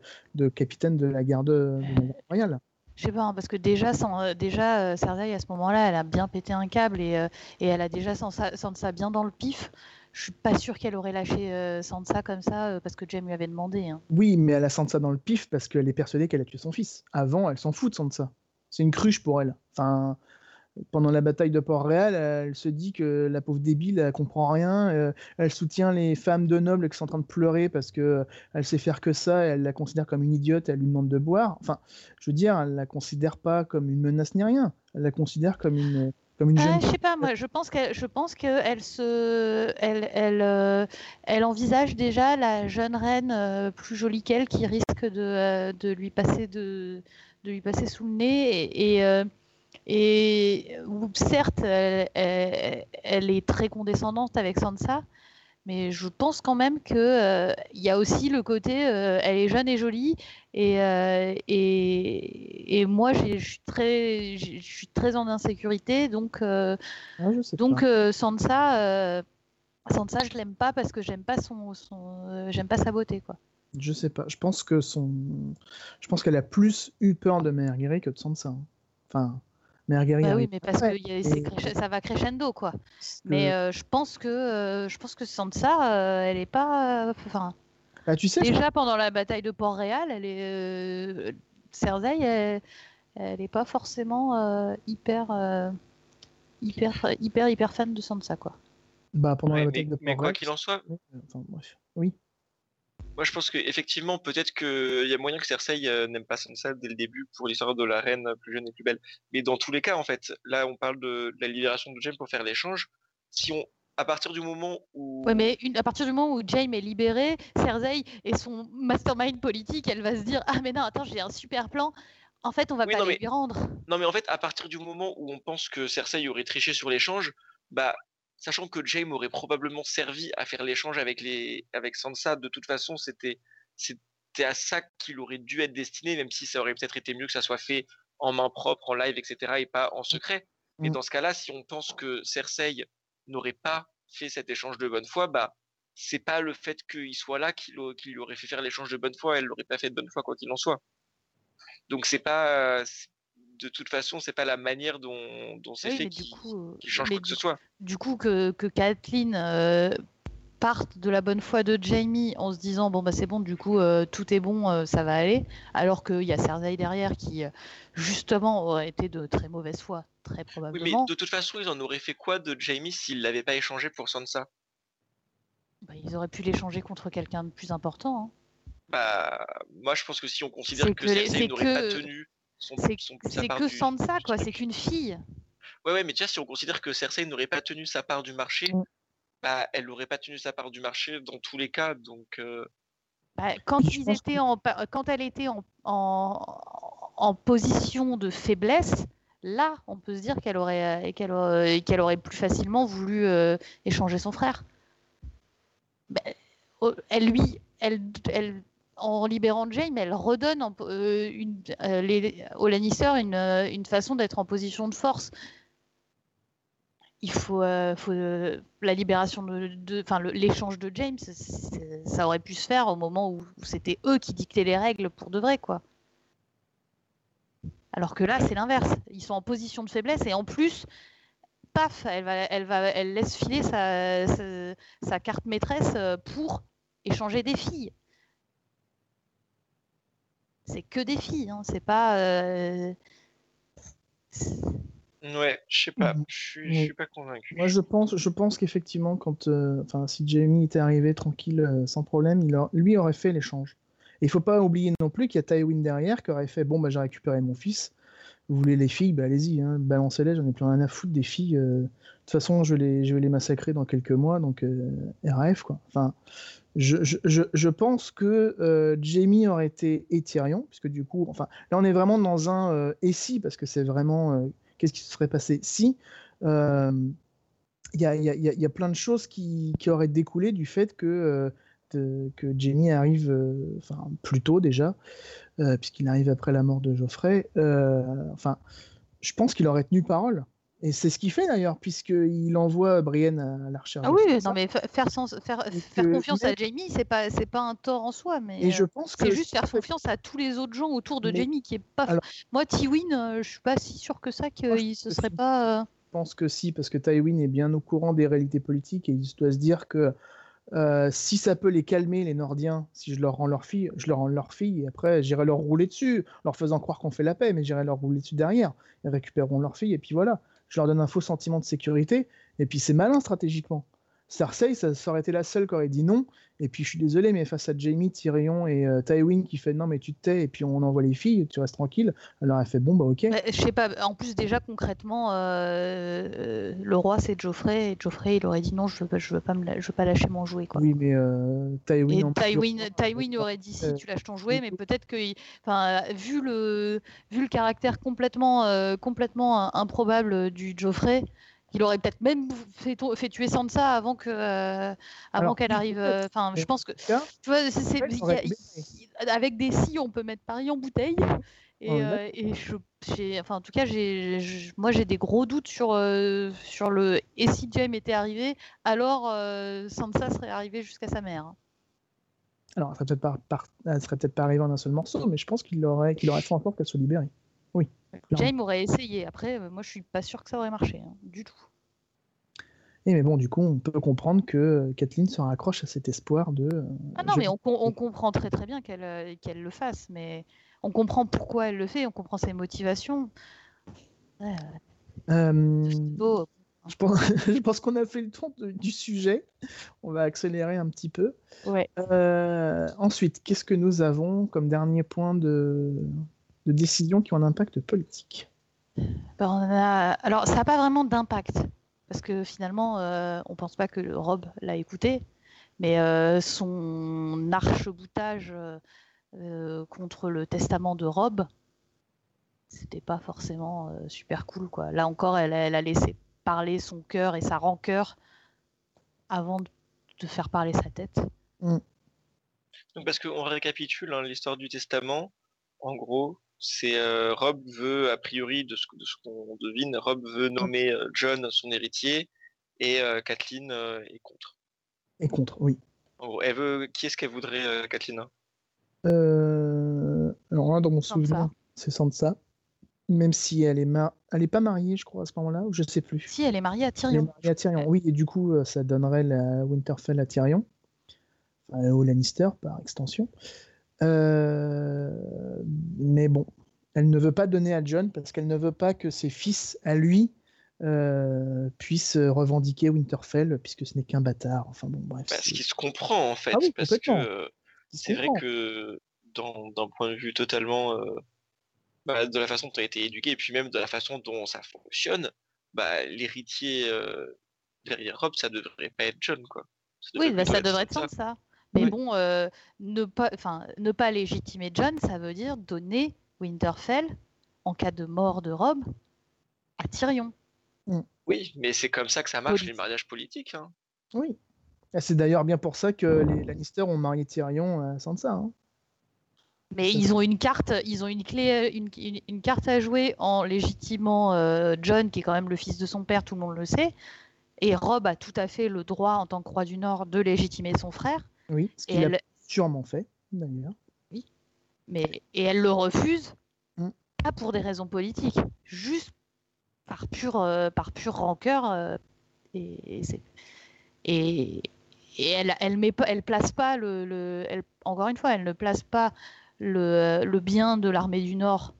[SPEAKER 1] capitaine de la garde, royale.
[SPEAKER 3] Je sais pas, hein, parce que déjà, déjà Cersei, à ce moment-là, elle a bien pété un câble et, et elle a déjà Sansa, Sansa, bien dans le pif je suis pas sûre qu'elle aurait lâché euh, Sansa comme ça euh, parce que Jaime lui avait demandé. Hein.
[SPEAKER 1] Oui, mais elle a Sansa dans le pif parce qu'elle est persuadée qu'elle a tué son fils. Avant, elle s'en fout de Sansa. C'est une cruche pour elle. Enfin, pendant la bataille de Port-Réal, elle se dit que la pauvre débile, elle comprend rien. Euh, elle soutient les femmes de nobles qui sont en train de pleurer parce que euh, elle sait faire que ça. elle la considère comme une idiote. Elle lui demande de boire. Enfin, je veux dire, elle la considère pas comme une menace ni rien. Elle la considère comme une comme une
[SPEAKER 3] jeune. je sais pas, moi, je pense qu'elle, je pense qu'elle se, elle, elle, euh, elle envisage déjà la jeune reine plus jolie qu'elle qui risque de, de lui passer de, de lui passer sous le nez et, et et certes, elle, est très condescendante avec Sansa, mais je pense quand même qu'il euh, y a aussi le côté, euh, elle est jeune et jolie, et, euh, et, moi, je suis très, très en insécurité, donc, donc Sansa, Sansa, je l'aime pas parce que j'aime pas son, son j'aime pas sa beauté, quoi.
[SPEAKER 1] Je sais pas. Je pense que son, je pense qu'elle a plus eu peur de Marguerite que de Sansa. Hein. Enfin.
[SPEAKER 3] Mais bah oui, mais parce que ça va crescendo, quoi. Mais euh, je pense que euh, je pense que sans ça, euh, elle est pas. Enfin.
[SPEAKER 1] Bah, tu sais.
[SPEAKER 3] Déjà pendant la bataille de Port-Réal, elle est. Cersei, elle, elle est pas forcément hyper, hyper, hyper, hyper fan de Sansa, quoi.
[SPEAKER 1] Bah pendant la bataille de
[SPEAKER 2] Port-Réal. Mais quoi qu'il en soit.
[SPEAKER 1] Enfin, bref. Oui.
[SPEAKER 2] Moi, je pense qu'effectivement, peut-être qu'il y a moyen que Cersei euh, n'aime pas Sansa dès le début pour l'histoire de la reine plus jeune et plus belle. Mais dans tous les cas, en fait, là, on parle de, la libération de Jaime pour faire l'échange. Si on, à partir du moment où.
[SPEAKER 3] Ouais, mais à partir du moment où Jaime est libéré, Cersei et son mastermind politique, elle va se dire Ah, mais non, attends, j'ai un super plan. En fait, on va pas lui rendre.
[SPEAKER 2] Non, mais en fait, à partir du moment où on pense que Cersei aurait triché sur l'échange, bah, sachant que Jaime aurait probablement servi à faire l'échange avec, les, avec Sansa. De toute façon, c'était, c'était à ça qu'il aurait dû être destiné, même si ça aurait peut-être été mieux que ça soit fait en main propre, en live, etc., et pas en secret. Mais mm. dans ce cas-là, si on pense que Cersei n'aurait pas fait cet échange de bonne foi, bah, c'est pas le fait qu'il soit là qui, lui aurait fait faire l'échange de bonne foi, elle l'aurait pas fait de bonne foi, quoi qu'il en soit. Donc c'est pas, de toute façon, c'est pas la manière dont, c'est fait qui, change quoi que ce soit.
[SPEAKER 3] Du coup, que, que Kathleen euh, parte de la bonne foi de Jamie en se disant bon bah c'est bon, du coup euh, tout est bon, euh, ça va aller, alors qu'il y a Cersei derrière qui justement aurait été de très mauvaise foi, très probablement.
[SPEAKER 2] mais de toute façon, ils en auraient fait quoi de Jamie s'ils l'avaient pas échangé pour Sansa?
[SPEAKER 3] Bah, Ils auraient pu l'échanger contre quelqu'un de plus important. Hein.
[SPEAKER 2] Bah, moi je pense que si on considère que, que Cersei n'aurait pas tenu
[SPEAKER 3] c'est que Sansa, quoi, c'est qu'une fille.
[SPEAKER 2] Ouais, ouais, mais déjà, si on considère que Cersei n'aurait pas tenu sa part du marché, mm. bah, elle n'aurait pas tenu sa part du marché dans tous les cas. Donc, euh,
[SPEAKER 3] bah, quand, ils étaient en, quand elle était en, en, position de faiblesse, là, on peut se dire qu'elle aurait, qu'elle aurait, qu'elle aurait plus facilement voulu euh, échanger son frère. Bah, oh, elle lui, elle, elle en libérant Jaime, elle redonne euh, une, euh, aux Lannister une, euh, une façon d'être en position de force. Il faut, la libération de, enfin l'échange de James, ça aurait pu se faire au moment où, c'était eux qui dictaient les règles pour de vrai, quoi. Alors que là, c'est l'inverse. Ils sont en position de faiblesse et en plus, paf, elle laisse filer sa carte maîtresse pour échanger des filles c'est que des filles, hein, c'est pas. Euh,
[SPEAKER 2] ouais, je sais pas, mm. je suis, pas convaincu.
[SPEAKER 1] Moi, je pense, je pense qu'effectivement, quand, euh, enfin, si Jamie était arrivé tranquille, euh, sans problème, il lui aurait fait l'échange. Et il faut pas oublier non plus qu'il y a Tywin derrière qui aurait fait, bon, bah, j'ai récupéré mon fils. Vous voulez les filles, bah, allez-y, hein, balancez-les. J'en ai plus rien à foutre des filles. De toute façon, je, vais les massacrer dans quelques mois, donc RAF quoi. Enfin, je, pense que euh, Jamie aurait été Etyrion, puisque du coup, enfin, là on est vraiment dans un euh, et si, parce que c'est vraiment euh, qu'est-ce qui se serait passé si. Il y a, plein de choses qui, auraient découlé du fait que, que Jamie arrive enfin, plus tôt déjà, puisqu'il arrive après la mort de Geoffrey. enfin, je pense qu'il aurait tenu parole. Et c'est ce qu'il fait d'ailleurs, puisqu'il envoie Brienne à la recherche.
[SPEAKER 3] Ah oui, non, mais faire, faire, faire confiance à Jamie, c'est pas, c'est pas un tort en soi, mais
[SPEAKER 1] et je pense
[SPEAKER 3] c'est juste faire confiance à tous les autres gens autour de Jamie qui est pas. Moi, Tywin, euh, je suis pas si sûr que ça qu'il se serait pas.
[SPEAKER 1] Euh, je pense que si, parce que Tywin est bien au courant des réalités politiques et il doit se dire que euh, si ça peut les calmer, les Nordiens, si je leur rends leur fille, je leur rends leur fille, et après j'irai leur rouler dessus, leur faisant croire qu'on fait la paix, mais j'irai leur rouler dessus derrière. Ils récupéreront leur fille, et puis voilà je leur donne un faux sentiment de sécurité, et puis c'est malin stratégiquement. Cersei, ça, aurait été la seule qui aurait dit non. Et puis je suis désolé, mais face à Jamie, Tyrion et euh, Tywin qui fait non, mais tu te tais et puis on envoie les filles, tu restes tranquille. Alors elle fait bon, bah ok.
[SPEAKER 3] je sais pas, en plus, déjà concrètement, euh, euh, le roi c'est Geoffrey et Geoffrey il aurait dit non, je veux, je veux, pas, me je veux pas lâcher mon jouet. Quoi.
[SPEAKER 1] Oui, mais Tywin.
[SPEAKER 3] Et Tywin, aurait dit si tu lâches ton jouet, mais peut-être que, vu, le, vu le caractère complètement, complètement improbable du Geoffrey, il aurait peut-être même fait, fait, tuer Sansa avant que euh, avant qu'elle arrive. Euh, enfin, je pense que tu vois, avec des si, on peut mettre Paris en bouteille. Et, euh, et je, enfin, en tout cas, j'ai, moi, j'ai des gros doutes sur sur le. Et si Jaime était arrivé, alors Sansa serait arrivée jusqu'à sa mère.
[SPEAKER 1] Alors, elle serait peut-être pas, serait peut-être pas arrivée en un seul morceau, mais je pense qu'il aurait, qu'il aurait fait encore qu'elle soit libérée. Oui.
[SPEAKER 3] Jaime aurait essayé. Après, moi, je suis pas sûr que ça aurait marché hein, du tout.
[SPEAKER 1] Et mais bon, du coup, on peut comprendre que euh, Kathleen se raccroche à cet espoir de. Euh,
[SPEAKER 3] ah non, mais on, comprend très très bien qu'elle euh, qu'elle le fasse, mais on comprend pourquoi elle le fait, on comprend ses motivations.
[SPEAKER 1] beau. Je pense, [laughs] je pense qu'on a fait le tour du sujet. On va accélérer un petit peu.
[SPEAKER 3] Ouais.
[SPEAKER 1] ensuite, qu'est-ce que nous avons comme dernier point de, de décision qui ont un impact politique
[SPEAKER 3] ben, on a... Alors, ça n'a pas vraiment d'impact parce que finalement, euh, on pense pas que Rob l'a écouté, mais euh, son arche-boutage euh, contre le testament de Rob, c'était pas forcément super cool. Quoi. Là encore, elle, a laissé parler son cœur et sa rancœur avant de, faire parler sa tête. Mm.
[SPEAKER 2] Donc parce qu'on récapitule hein, l'histoire du testament, en gros, c'est euh, Rob veut, a priori, de ce, qu'on devine, Rob veut nommer euh, John son héritier et euh, Kathleen est contre.
[SPEAKER 1] Est contre, oui.
[SPEAKER 2] elle veut, qui est-ce qu'elle voudrait, Kathleen
[SPEAKER 1] Alors là, dans mon souvenir, c'est Sansa. Même si elle est, elle est pas mariée, je crois, à ce moment-là, ou je sais plus.
[SPEAKER 3] Si, elle est mariée à Tyrion. Elle est
[SPEAKER 1] mariée à Tyrion, oui, et du coup, ça donnerait la Winterfell à Tyrion, enfin, au Lannister par extension. Euh, mais bon, elle ne veut pas donner à John parce qu'elle ne veut pas que ses fils, à lui, euh, puissent revendiquer Winterfell puisque ce n'est qu'un bâtard. Enfin bon, bref.
[SPEAKER 2] Parce qu'il se comprend en fait. Ah parce que c'est vrai que d'un point de vue totalement euh, bah, de la façon dont tu as été éduqué et puis même de la façon dont ça fonctionne, bah, l'héritier derrière Rob, ça devrait pas être John quoi.
[SPEAKER 3] oui, bah, ça devrait être ça. Mais bon, euh, ne, pas, ne pas légitimer John, ça veut dire donner Winterfell, en cas de mort de Rob, à Tyrion.
[SPEAKER 2] Mm. Oui, mais c'est comme ça que ça marche, les mariages politiques. Hein.
[SPEAKER 1] Oui. C'est d'ailleurs bien pour ça que les Lannister ont marié Tyrion à Sansa. Hein.
[SPEAKER 3] Mais ils ont une carte, ils ont une clé, une, une, carte à jouer en légitimant euh, John, qui est quand même le fils de son père, tout le monde le sait. Et Rob a tout à fait le droit, en tant que roi du Nord, de légitimer son frère.
[SPEAKER 1] Oui, ce qu'il a sûrement fait, d'ailleurs.
[SPEAKER 3] Oui, mais et elle le refuse, mm. pas pour des raisons politiques, juste par pure, euh, par pure rancœur. Euh, et, et, et, elle, elle met pas, elle place pas le, le elle, encore une fois, elle ne place pas le, le bien de l'armée du Nord.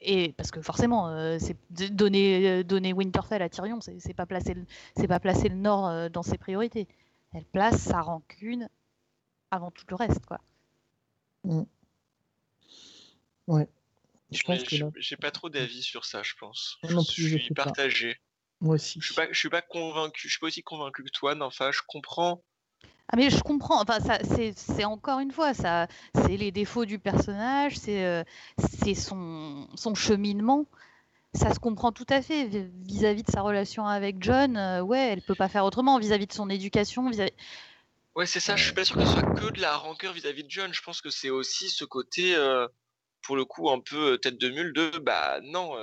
[SPEAKER 3] Et parce que forcément, euh, c'est donner, donner Winterfell à Tyrion, c'est pas placer, c'est pas placer le Nord dans ses priorités elle place sa rancune avant tout le reste, quoi.
[SPEAKER 1] Mm. Ouais.
[SPEAKER 2] Je pense que j'ai pas trop d'avis sur ça, je pense. je suis partagé.
[SPEAKER 1] Moi aussi.
[SPEAKER 2] Je suis pas, je suis pas convaincu. Je suis pas aussi convaincu que toi. Enfin, je comprends.
[SPEAKER 3] Ah mais je comprends. Enfin, ça, c'est encore une fois, ça, c'est les défauts du personnage, c'est, euh, c'est son, son cheminement ça se comprend tout à fait vis-à-vis de sa relation avec John. Euh, ouais, elle peut pas faire autrement vis-à-vis de son éducation. Vis
[SPEAKER 2] ouais, c'est ça. Je suis pas sûr que ce soit que de la rancœur vis-à-vis de John. Je pense que c'est aussi ce côté, euh, pour le coup, un peu euh, tête de mule de bah non,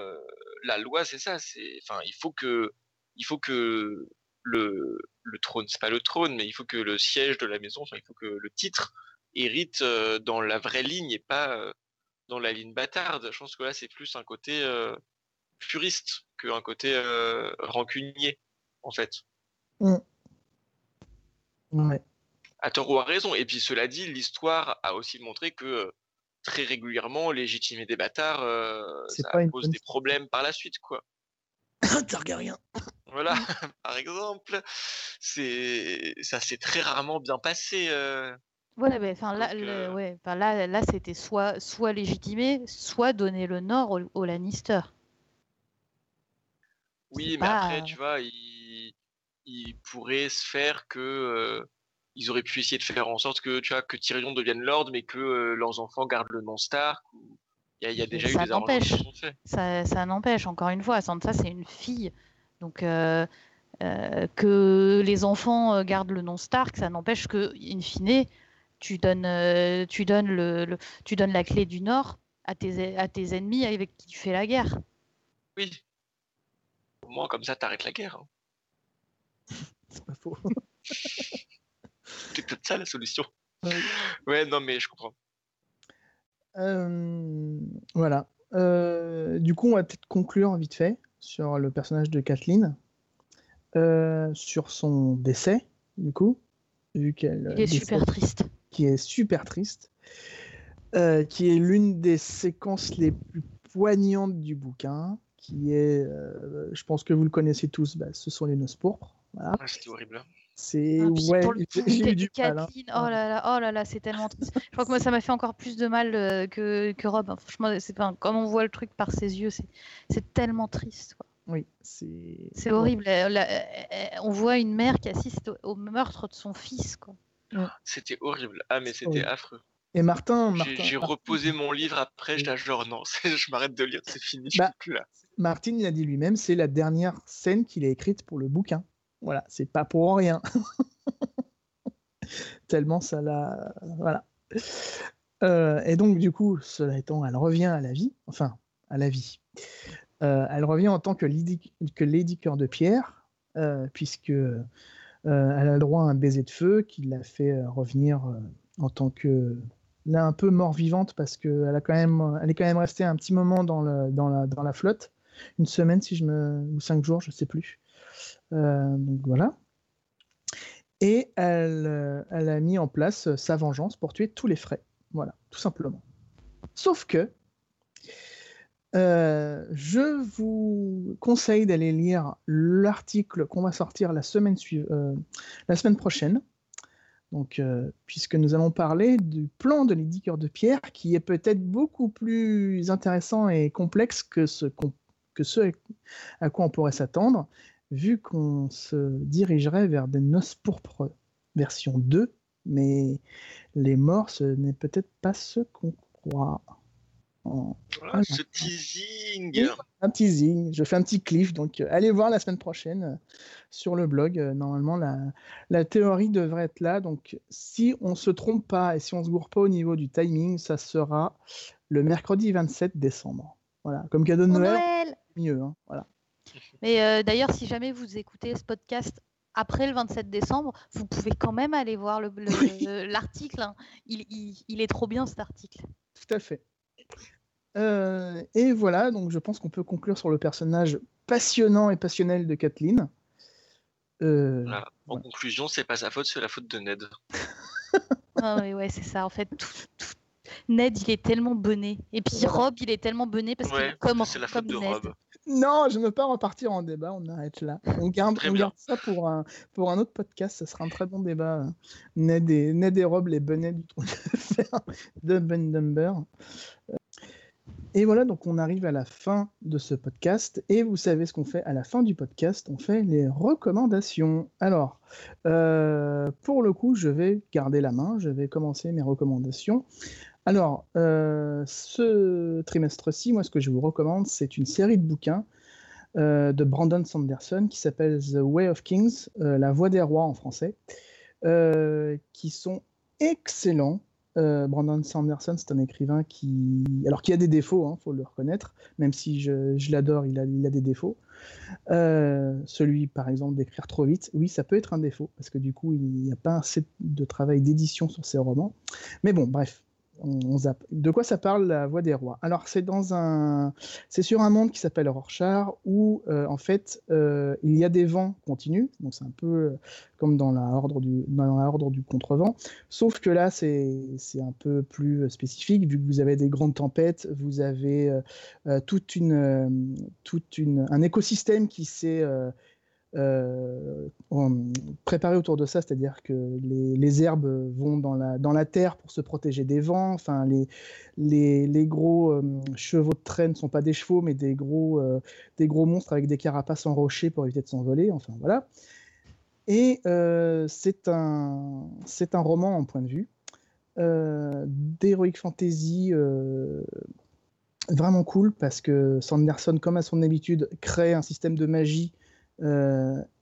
[SPEAKER 2] la loi c'est ça. C'est, enfin, il faut que, il faut que le, le trône, c'est pas le trône, mais il faut que le siège de la maison, il faut que le titre hérite dans la vraie ligne et pas dans la ligne bâtarde. Je pense que là, c'est plus un côté puriste qu'un côté euh, rancunier, en fait.
[SPEAKER 1] Mm. Ouais.
[SPEAKER 2] À tort ou à raison. Et puis cela dit, l'histoire a aussi montré que euh, très régulièrement, légitimer des bâtards, euh, ça pose des problèmes par la suite, quoi. [coughs]
[SPEAKER 1] Targaryen.
[SPEAKER 2] Voilà, [laughs] par exemple, c'est ça s'est très rarement bien passé. Euh...
[SPEAKER 3] Voilà, ben, enfin là,
[SPEAKER 2] euh,
[SPEAKER 3] ouais, là, là, c'était soit, soit légitimé, soit donner le Nord au, au Lannister.
[SPEAKER 2] Oui, mais après, tu vois, il, il pourrait se faire que euh, ils auraient pu essayer de faire en sorte que tu vois que Tyrion devienne Lord, mais que euh, leurs enfants gardent le nom Stark. Il y a, il y a déjà
[SPEAKER 3] ça
[SPEAKER 2] eu des
[SPEAKER 3] n'empêche.
[SPEAKER 2] arrangements qui sont faits.
[SPEAKER 3] Ça, ça n'empêche, encore une fois, Sansa, c'est une fille. Donc, euh, que les enfants gardent le nom Stark, ça n'empêche que, in fine, tu donnes, tu donnes, le, le- tu donnes la clé du Nord à tes, à tes ennemis avec qui tu fais la guerre.
[SPEAKER 2] Oui. Au moins, comme ça, t'arrêtes la guerre. hein. [laughs]
[SPEAKER 1] C'est pas faux. [laughs]
[SPEAKER 2] C'est peut-être ça la solution.
[SPEAKER 1] Ouais. [laughs]
[SPEAKER 2] Ouais, non, mais je comprends.
[SPEAKER 1] Euh, voilà. Euh, du coup, on va peut-être conclure vite fait sur le personnage de Kathleen, euh, sur son décès, du coup, vu qu'elle
[SPEAKER 3] Il est super triste.
[SPEAKER 1] qui est super triste, euh, qui est l'une des séquences les plus poignantes du bouquin, qui est, euh, je pense que vous le connaissez tous, bah, ce sont les noces pourpres. Voilà.
[SPEAKER 2] Ah, C'était horrible.
[SPEAKER 1] C'est
[SPEAKER 3] Ah,
[SPEAKER 1] ouais, j'ai eu du mal. hein.
[SPEAKER 3] Oh là là, oh là là, c'est tellement triste. Je crois que moi, ça m'a fait encore plus de mal euh, que, que Rob. hein. Franchement, c'est pas, comme on voit le truc par ses yeux, c'est, c'est tellement triste. quoi.
[SPEAKER 1] Oui, c'est
[SPEAKER 3] C'est horrible. Euh, la- on voit une mère qui assiste au, au meurtre de son fils. Quoi.
[SPEAKER 2] C'était horrible. Ah, mais c'était affreux.
[SPEAKER 1] Et Martin,
[SPEAKER 2] J'ai
[SPEAKER 1] Martin,
[SPEAKER 2] j'ai reposé mon livre après, j'étais là, genre non, [laughs] c'est- je m'arrête de lire, c'est fini, je
[SPEAKER 1] Bah,
[SPEAKER 2] suis plus là.
[SPEAKER 1] Martin l'a dit lui-même, c'est la dernière scène qu'il a écrite pour le bouquin. Voilà, c'est pas pour rien. [laughs] Tellement ça l'a. Voilà. Euh, et donc, du coup, cela étant, elle revient à la vie, enfin, à la vie. Euh, elle revient en tant que Lady, Cœur de Pierre, euh, puisque elle a le droit à un baiser de feu qui l'a fait revenir en tant que. Là, un peu mort-vivante parce qu'elle elle est quand même restée un petit moment dans la flotte, une semaine si je me, ou cinq jours, je sais plus. Euh, donc voilà. Et elle, euh, elle a mis en place euh, sa vengeance pour tuer tous les frais. Voilà, tout simplement. Sauf que je vous conseille d'aller lire l'article qu'on va sortir la semaine, la semaine prochaine. Donc, puisque nous allons parler du plan de Lady Cœur de Pierre, qui est peut-être beaucoup plus intéressant et complexe que ce, qu'on- que ce à quoi on pourrait s'attendre, vu qu'on se dirigerait vers des noces pourpres version 2, mais les morts, ce n'est peut-être pas ce qu'on croit. En-
[SPEAKER 2] Voilà, ce teasing.
[SPEAKER 1] Oui. un teasing, je fais un petit cliff, donc euh, allez voir la semaine prochaine euh, sur le blog. Euh, normalement, la, la théorie devrait être là. Donc, si on se trompe pas et si on se gourre pas au niveau du timing, ça sera le mercredi 27 décembre. Voilà, comme cadeau de Noël mieux. hein, Voilà.
[SPEAKER 3] Mais euh, d'ailleurs, si jamais vous écoutez ce podcast après le 27 décembre, vous pouvez quand même aller voir le- le- l'article. hein. Il, il- il est trop bien cet article.
[SPEAKER 1] Tout à fait. Euh, et voilà, donc je pense qu'on peut conclure sur le personnage passionnant et passionnel de Kathleen. Euh,
[SPEAKER 2] Voilà. En
[SPEAKER 1] Ouais.
[SPEAKER 2] conclusion, c'est pas sa faute, c'est la faute de Ned. [laughs]
[SPEAKER 3] Ah ouais, ouais, c'est ça. En fait, tout- tout- Ned, il est tellement bonné. Et puis
[SPEAKER 1] Voilà.
[SPEAKER 3] Rob, il est tellement bonné parce qu'il
[SPEAKER 2] Ouais,
[SPEAKER 3] comme,
[SPEAKER 2] c'est la faute
[SPEAKER 3] comme
[SPEAKER 2] de
[SPEAKER 3] Ned.
[SPEAKER 2] Rob.
[SPEAKER 1] Non, je ne veux pas repartir en débat, on arrête là. On garde, on garde ça pour un, pour un autre podcast, ça sera un très bon débat. Ned et, Ned et Rob, les bonnets du trône de fer de Ben Dumber. Euh, Et voilà, donc on arrive à la fin de ce podcast. Et vous savez ce qu'on fait à la fin du podcast? On fait les recommandations. Alors, euh, pour le coup, je vais garder la main, je vais commencer mes recommandations. Alors, euh, ce trimestre-ci, moi, ce que je vous recommande, c'est une série de bouquins euh, de Brandon Sanderson qui s'appelle The Way of Kings, euh, La Voix des Rois en français, qui sont excellents. Brandon Sanderson, c'est un écrivain qui, alors qui a des défauts, il faut le reconnaître, même si je, l'adore, il a, il a des défauts. Celui, par exemple, d'écrire trop vite, oui, ça peut être un défaut, parce que du coup, il n'y a pas assez de travail d'édition sur ses romans. Mais bon, bref, De quoi ça parle la voix des rois? Alors c'est dans un, c'est sur un monde qui s'appelle Rorschach où euh, en fait euh, il y a des vents continus, donc c'est un peu euh, comme dans la ordre du dans la du contrevent, sauf que là c'est c'est un peu plus spécifique. Vu que vous avez des grandes tempêtes, vous avez toute une toute une un écosystème qui s'est euh, préparé autour de ça, c'est-à-dire que les, herbes vont dans la, dans la terre pour se protéger des vents. Enfin, les, les, gros euh, chevaux de traîne ne sont pas des chevaux, mais des gros, euh, des gros monstres avec des carapaces enrochées pour éviter de s'envoler. Enfin, voilà. Et c'est un, un roman en point de vue d'heroic fantasy vraiment cool parce que Sanderson, comme à son habitude, crée un système de magie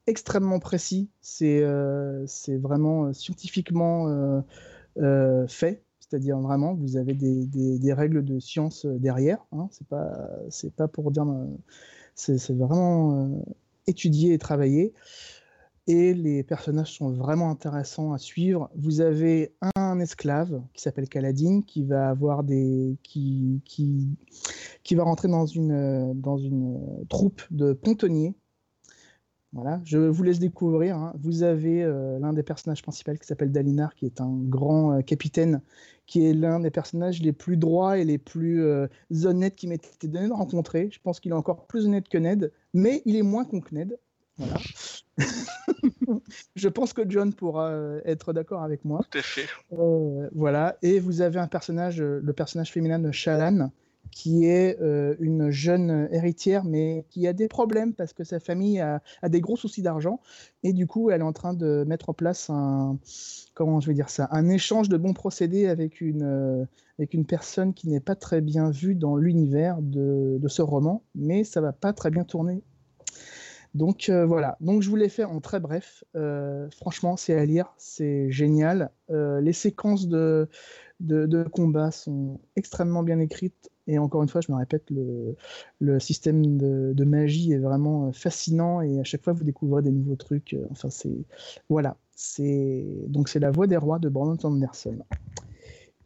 [SPEAKER 1] extrêmement précis. C'est euh, vraiment euh, scientifiquement fait. C'est-à-dire vraiment, vous avez des, des, règles de science derrière. Hein. C'est pas, pas pour dire, c'est vraiment étudié et travaillé. Et les personnages sont vraiment intéressants à suivre. Vous avez un esclave qui s'appelle Kaladin qui va avoir des, qui, qui, qui va rentrer dans une, dans une troupe de pontonniers voilà, je vous laisse découvrir. Hein. Vous avez euh, l'un des personnages principaux qui s'appelle Dalinar, qui est un grand euh, capitaine, qui est l'un des personnages les plus droits et les plus euh, honnêtes qui m'étaient donné de rencontrer. Je pense qu'il est encore plus honnête que Ned, mais il est moins con que Ned. Voilà. [laughs] je pense que John pourra être d'accord avec moi.
[SPEAKER 2] Tout à fait.
[SPEAKER 1] voilà. Et vous avez un personnage, le personnage féminin de Shalan, qui est euh, une jeune héritière, mais qui a des problèmes parce que sa famille a, des gros soucis d'argent. Et du coup, elle est en train de mettre en place un, comment je vais dire ça, un échange de bons procédés avec une, euh, avec une personne qui n'est pas très bien vue dans l'univers de, ce roman, mais ça va pas très bien tourner. Donc euh, voilà, donc je vous l'ai fait en très bref. franchement, c'est à lire, c'est génial. les séquences de, de combat sont extrêmement bien écrites et encore une fois, je me répète, le, système de, magie est vraiment euh, fascinant et à chaque fois vous découvrez des nouveaux trucs. Euh, enfin, c'est voilà, c'est donc c'est la voix des rois de Brandon Sanderson.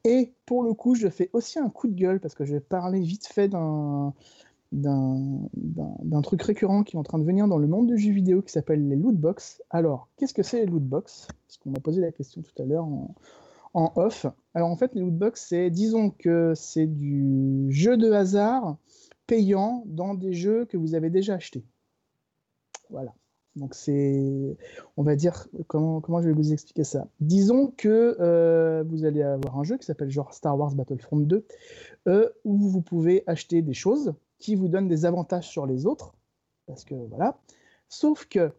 [SPEAKER 1] Et pour le coup, je fais aussi un coup de gueule parce que je vais parler vite fait d'un truc récurrent qui est en train de venir dans le monde du jeu vidéo qui s'appelle les lootbox. Alors, qu'est-ce que c'est les lootbox? Parce qu'on m'a posé la question tout à l'heure en, en off. Alors en fait, les lootbox, c'est, disons que c'est du jeu de hasard payant dans des jeux que vous avez déjà achetés. Voilà. Donc c'est, on va dire, comment, comment je vais vous expliquer ça? Disons que euh, vous allez avoir un jeu qui s'appelle genre Star Wars Battlefront 2, euh, où vous pouvez acheter des choses qui vous donnent des avantages sur les autres, parce que voilà. Sauf que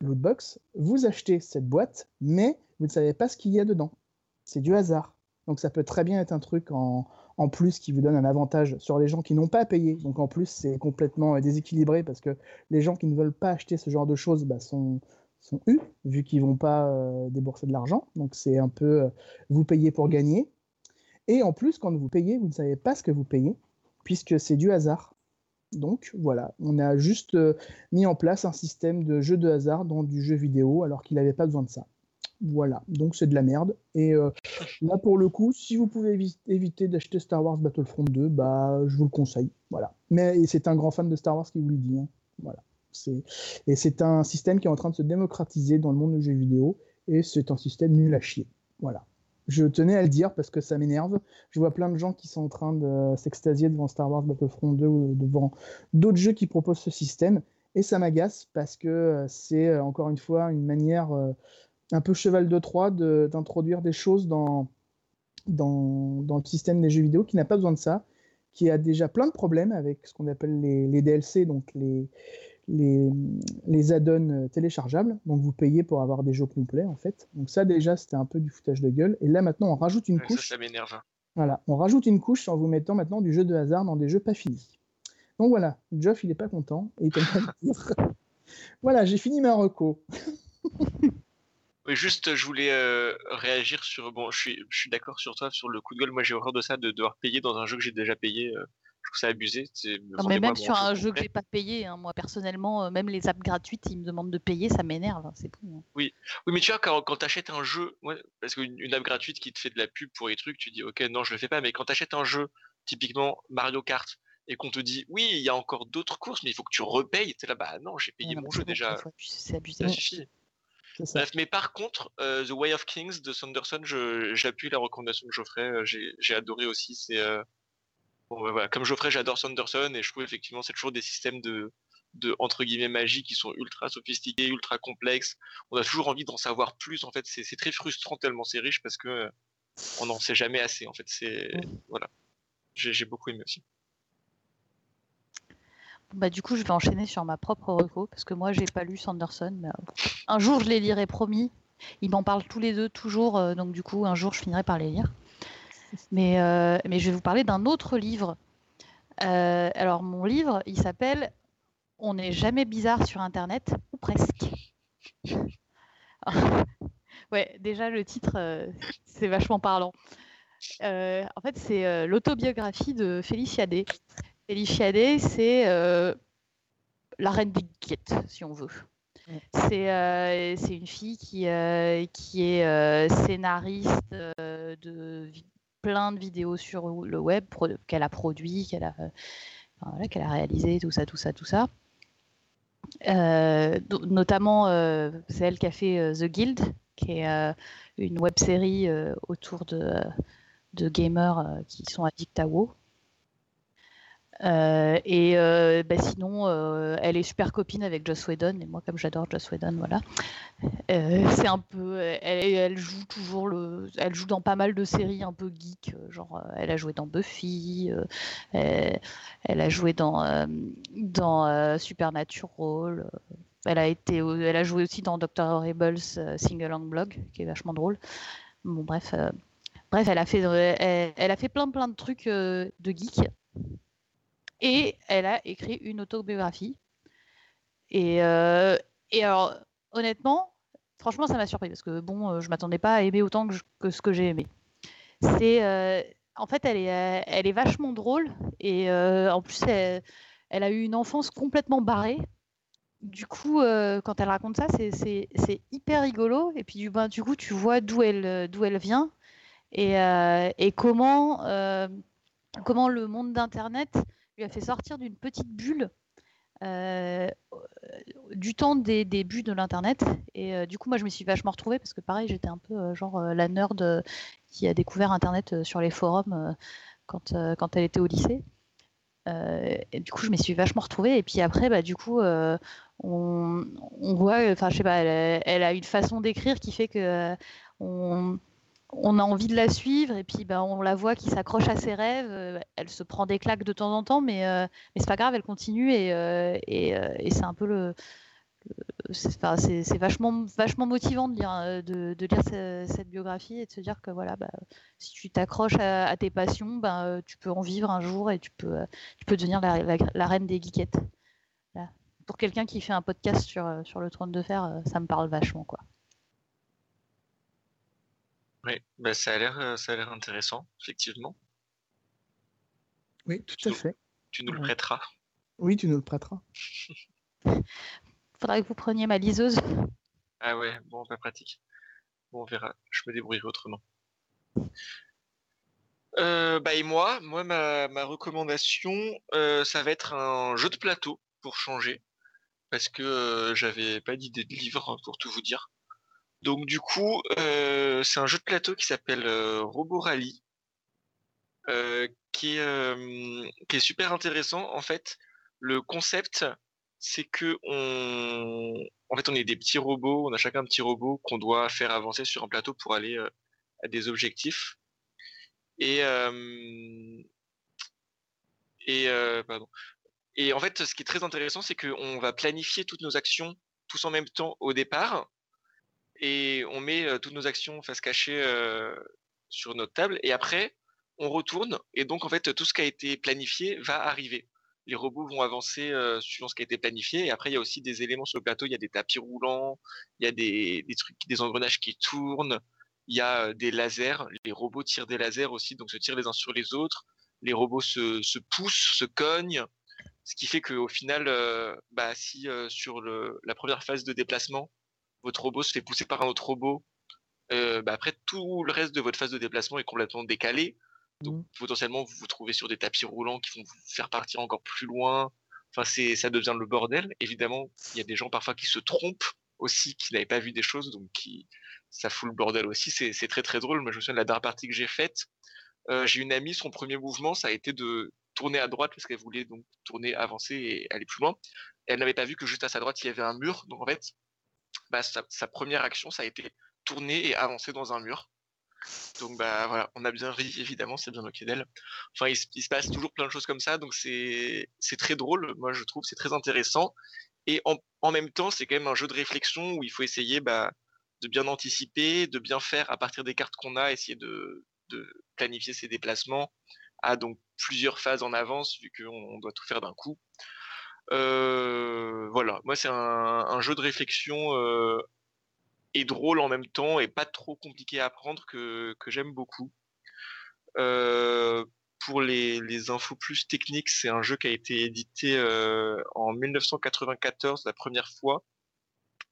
[SPEAKER 1] Lootbox, vous achetez cette boîte, mais vous ne savez pas ce qu'il y a dedans c'est du hasard. Donc ça peut très bien être un truc en, plus qui vous donne un avantage sur les gens qui n'ont pas payé. Donc en plus, c'est complètement déséquilibré parce que les gens qui ne veulent pas acheter ce genre de choses bah, sont, sont vu qu'ils vont pas euh, débourser de l'argent. Donc c'est un peu euh, vous payez pour gagner. Et en plus, quand vous payez, vous ne savez pas ce que vous payez, puisque c'est du hasard. Donc voilà, on a juste euh, mis en place un système de jeu de hasard dans du jeu vidéo alors qu'il n'avait pas besoin de ça. Voilà, donc c'est de la merde. Et euh, là, pour le coup, si vous pouvez éviter d'acheter Star Wars Battlefront 2, bah, je vous le conseille. Voilà. Mais c'est un grand fan de Star Wars qui vous le dit. Hein. Voilà. Et c'est un système qui est en train de se démocratiser dans le monde du jeu vidéo. Et c'est un système nul à chier. Voilà. Je tenais à le dire parce que ça m'énerve. Je vois plein de gens qui sont en train de s'extasier devant Star Wars Battlefront 2 ou devant d'autres jeux qui proposent ce système. Et ça m'agace parce que euh, c'est euh, encore une fois une manière un peu cheval de Troie d'introduire des choses dans, dans, dans, le système des jeux vidéo qui n'a pas besoin de ça, qui a déjà plein de problèmes avec ce qu'on appelle les, les, DLC, donc les, les, les add-ons téléchargeables. Donc vous payez pour avoir des jeux complets en fait. Donc ça déjà c'était un peu du foutage de gueule. Et là maintenant on rajoute une couche.
[SPEAKER 2] Ça, m'énerve.
[SPEAKER 1] Voilà, on rajoute une couche en vous mettant maintenant du jeu de hasard dans des jeux pas finis. Donc voilà, Geoff il est pas content et il [laughs] voilà, j'ai fini ma reco. [laughs]
[SPEAKER 2] Oui, juste, je voulais euh, réagir sur. Bon, je suis, je suis d'accord sur toi sur le coup de gueule. Moi, j'ai horreur de ça, de devoir payer dans un jeu que j'ai déjà payé. Euh, je trouve ça abusé.
[SPEAKER 3] mais même sur un jeu que j'ai pas payé, hein, moi personnellement, même les apps gratuites, ils me demandent de payer, ça m'énerve. Hein, c'est
[SPEAKER 2] hein. Oui. oui, mais tu vois, quand, quand tu achètes un jeu, parce qu'une app gratuite qui te fait de la pub pour les trucs, tu dis ok, non, je le fais pas, mais quand tu achètes un jeu, typiquement Mario Kart, et qu'on te dit oui, il y a encore d'autres courses, mais il faut que tu repayes, tu là, bah non, j'ai payé mon jeu déjà. Ça suffit. Bref, mais par contre, euh, The Way of Kings de Sanderson, j'appuie la recommandation de Geoffrey. Euh, j'ai adoré aussi. C'est euh, bon, comme Geoffrey, j'adore Sanderson et je trouve effectivement c'est toujours des systèmes de, de entre guillemets magie qui sont ultra sophistiqués, ultra complexes. On a toujours envie d'en savoir plus. En fait, c'est très frustrant tellement c'est riche parce que on n'en sait jamais assez. En fait, c'est voilà. J'ai beaucoup aimé aussi.
[SPEAKER 3] Bah, du coup, je vais enchaîner sur ma propre reco, parce que moi, j'ai pas lu Sanderson. Mais, euh, un jour, je les lirai, promis. Ils m'en parlent tous les deux, toujours. Euh, donc, du coup, un jour, je finirai par les lire. Mais, euh, je vais vous parler d'un autre livre. alors, mon livre, il s'appelle On n'est jamais bizarre sur Internet, ou presque. [laughs] ouais, déjà, le titre, c'est vachement parlant. en fait, c'est l'autobiographie de Félicia Day. Felicia Day, c'est euh, la reine des geekettes, si on veut. Euh, c'est une fille qui, euh, qui est scénariste de plein de vidéos sur le web qu'elle a produit, qu'elle a, a réalisé, tout ça, tout ça, tout ça. notamment, c'est elle qui a fait The Guild, qui est une web série autour de, de gamers qui sont addicts à WoW. Euh, et euh, bah, sinon, euh, elle est super copine avec Joss Whedon. Et moi, comme j'adore Joss Whedon, voilà. c'est un peu. Elle, joue toujours le. Elle joue dans pas mal de séries un peu geek. Genre, elle a joué dans Buffy. Elle, a joué dans, dans Supernatural. Elle a, été, elle a joué aussi dans Doctor Horrible's Single Long Blog, qui est vachement drôle. Bon, bref. bref, elle a, fait, elle, a fait plein plein de trucs de geek. Et elle a écrit une autobiographie. Et, euh, et alors, honnêtement, franchement, ça m'a surpris parce que bon, euh, je m'attendais pas à aimer autant que, ce que j'ai aimé. C'est, euh, en fait, elle est, elle est vachement drôle et en plus, elle, a eu une enfance complètement barrée. Du coup, quand elle raconte ça, c'est, hyper rigolo. Et puis, ben, du coup, tu vois d'où elle, elle vient et, et comment, comment le monde d'Internet lui a fait sortir d'une petite bulle euh, du temps des débuts de l'internet. Et euh, du coup moi je me suis vachement retrouvée parce que pareil j'étais un peu euh, genre la nerd qui a découvert internet sur les forums quand, quand elle était au lycée. Et du coup je me suis vachement retrouvée. Et puis après bah, du coup on, on, voit enfin je sais pas elle, elle, a une façon d'écrire qui fait que on on a envie de la suivre et puis ben, on la voit qui s'accroche à ses rêves. Euh, elle se prend des claques de temps en temps, mais, euh, c'est pas grave, elle continue et, euh, c'est un peu le. vachement, motivant de lire, cette, biographie et de se dire que voilà, bah, si tu t'accroches à, tes passions, ben, tu peux en vivre un jour et tu peux, tu peux devenir la, reine des geekettes. Pour quelqu'un qui fait un podcast sur, sur le trône de fer, ça me parle vachement. quoi.
[SPEAKER 2] Oui, bah, ça a l'air, euh, ça a l'air intéressant, effectivement.
[SPEAKER 1] Oui, tout à fait.
[SPEAKER 2] Tu nous le prêteras.
[SPEAKER 1] Oui, tu nous le prêteras. [laughs]
[SPEAKER 3] Faudrait que vous preniez ma liseuse.
[SPEAKER 2] Ah ouais, bon, pas pratique. Bon, on verra. Je me débrouillerai autrement. Euh, bah et moi, moi ma, recommandation, euh, ça va être un jeu de plateau pour changer, parce que j'avais pas d'idée de livre hein, pour tout vous dire. Donc du coup, euh, c'est un jeu de plateau qui s'appelle euh, Rally, euh, qui, est, qui est super intéressant. En fait, le concept, c'est que on, fait, on est des petits robots, on a chacun un petit robot qu'on doit faire avancer sur un plateau pour aller à des objectifs. Et et. Et en fait, ce qui est très intéressant, c'est qu'on va planifier toutes nos actions tous en même temps au départ et on met toutes nos actions face cachée sur notre table. Et après on retourne. Et donc en fait tout ce qui a été planifié va arriver. Les robots vont avancer suivant ce qui a été planifié. Et après il y a aussi des éléments sur le plateau, il y a des tapis roulants, il y a des, trucs, des engrenages qui tournent, il y a des lasers, les robots tirent des lasers aussi donc se tirent les uns sur les autres. les robots se, se, poussent, se cognent, ce qui fait qu'au final, bah, si sur la première phase de déplacement, votre robot se fait pousser par un autre robot, bah, après tout le reste de votre phase de déplacement est complètement décalé. Donc mmh. potentiellement vous vous trouvez sur des tapis roulants qui vont vous faire partir encore plus loin. Enfin c'est ça devient le bordel. Évidemment il y a des gens parfois qui se trompent aussi, qui n'avaient pas vu des choses, donc qui ça fout le bordel aussi. C'est très très drôle. Moi je me souviens de la dernière partie que j'ai faite. Euh, j'ai une amie, son premier mouvement ça a été de tourner à droite parce qu'elle voulait donc tourner, avancer et aller plus loin. Elle n'avait pas vu que juste à sa droite il y avait un mur, donc en fait bah, sa, première action ça a été tourner et avancer dans un mur. Donc bah voilà, on a bien ri évidemment, c'est bien ok d'elle. Enfin, il, se passe toujours plein de choses comme ça, donc c'est c'est très drôle. Moi, je trouve c'est très intéressant. Et en, en même temps, c'est quand même un jeu de réflexion où il faut essayer bah, de bien anticiper, de bien faire à partir des cartes qu'on a, essayer de, de planifier ses déplacements à donc plusieurs phases en avance vu qu'on doit tout faire d'un coup. Euh, voilà, moi c'est un, un, jeu de réflexion euh, et drôle en même temps et pas trop compliqué à apprendre que, que j'aime beaucoup. Euh, pour les, les, infos plus techniques, c'est un jeu qui a été édité euh, en 1994 la première fois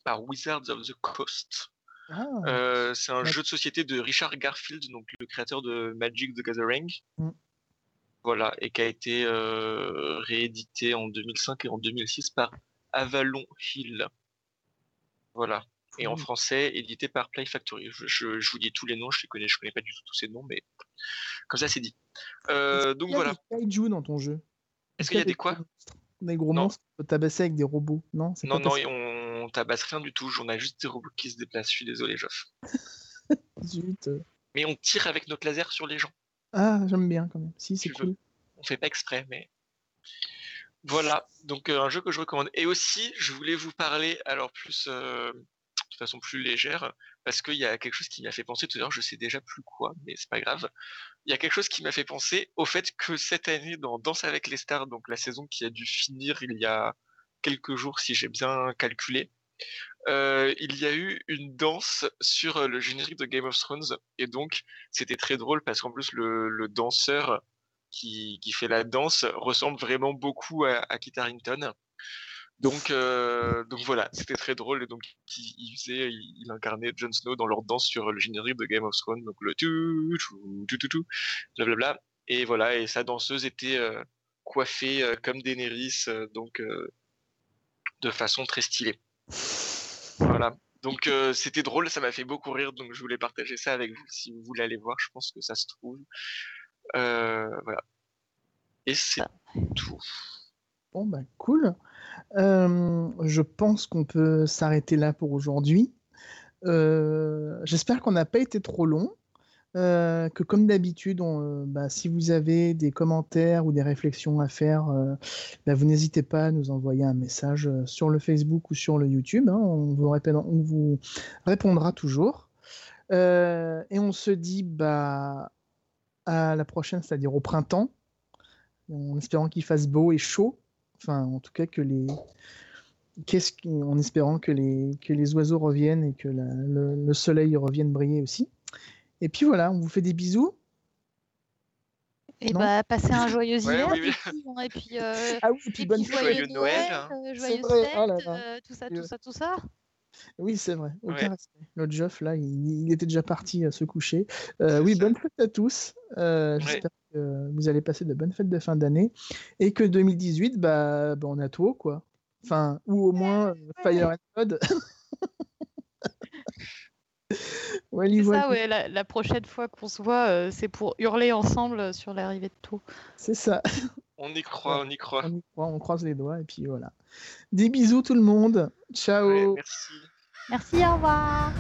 [SPEAKER 2] par Wizards of the Coast. Ah, euh, c'est un jeu de société de Richard Garfield, donc le créateur de Magic the Gathering. Mm. Voilà, et qui a été euh, réédité en 2005 et en 2006 par Avalon Hill. Voilà et en français édité par Play Factory. Je, vous dis tous les noms, je les connais, je connais pas du tout tous ces noms, mais comme ça c'est dit. Euh, donc voilà.
[SPEAKER 1] Y a des kaiju dans ton jeu.
[SPEAKER 2] Est-ce qu'il y a des quoi?
[SPEAKER 1] Des gros monstres tabasser avec des robots, non
[SPEAKER 2] Non, non, on tabasse rien du tout. On a juste des robots qui se déplacent. Je suis désolé, Joff. [laughs] Zut. Mais on tire avec notre laser sur les gens.
[SPEAKER 1] Ah, j'aime bien quand même. Si, c'est cool.
[SPEAKER 2] On fait pas exprès, mais. Voilà, donc euh, un jeu que je recommande. Et aussi, je voulais vous parler, alors plus euh, de façon plus légère, parce qu'il y a quelque chose qui m'a fait penser, tout à l'heure je sais déjà plus quoi, mais c'est pas grave. Il y a quelque chose qui m'a fait penser au fait que cette année, dans Danse avec les stars, donc la saison qui a dû finir il y a quelques jours, si j'ai bien calculé, euh, il y a eu une danse sur le générique de Game of Thrones, et donc c'était très drôle parce qu'en plus le, danseur qui, qui, fait la danse ressemble vraiment beaucoup à, Kit Harington. Donc, euh, donc voilà, c'était très drôle. Et donc, il, incarnait Jon Snow dans leur danse sur le générique de Game of Thrones, donc le tout, tout, tout, tout, blablabla. Et voilà, et sa danseuse était euh, coiffée euh, comme Daenerys, euh, donc euh, de façon très stylée. Voilà. Donc c'était drôle, ça m'a fait beaucoup rire, donc je voulais partager ça avec vous. Si vous voulez aller voir, je pense que ça se trouve. voilà. Et c'est tout.
[SPEAKER 1] Bon bah cool. Euh, je pense qu'on peut s'arrêter là pour aujourd'hui. Euh, j'espère qu'on n'a pas été trop long. Euh, que comme d'habitude, bah, si vous avez des commentaires ou des réflexions à faire, bah, vous n'hésitez pas à nous envoyer un message sur le Facebook ou sur le YouTube. Hein. on, vous on, vous répondra toujours. et on se dit bah, à la prochaine, c'est-à-dire au printemps, en espérant qu'il fasse beau et chaud. Enfin, en tout cas, que en espérant que les, que les oiseaux reviennent et que le, soleil revienne briller aussi. Et puis voilà, on vous fait des bisous.
[SPEAKER 3] Et bah, passez un joyeux hiver. Et puis,
[SPEAKER 1] euh, [laughs] ah oui, et puis bonne
[SPEAKER 3] joyeux, Noël, hein. euh, joyeux fête, oh euh, tout ça, tout ça, tout ça.
[SPEAKER 1] Oui, c'est vrai. Aucun respect. L'autre Geoff, là, il, était déjà parti à se coucher. oui, bonne fête à tous. J'espère vous allez passer de bonnes fêtes de fin d'année et que 2018, bah, bah, on a tout, quoi. Enfin, ou au moins euh, Fire and Code. [laughs] [laughs]
[SPEAKER 3] ouais, ça, ouais, la, prochaine fois qu'on se voit, euh, c'est pour hurler ensemble sur l'arrivée de tout.
[SPEAKER 1] C'est ça. [laughs]
[SPEAKER 2] On y croit, on y croit.
[SPEAKER 1] On y croit, on croise les doigts et puis voilà. Des bisous tout le monde. Ciao.
[SPEAKER 2] merci.
[SPEAKER 3] Merci, au revoir.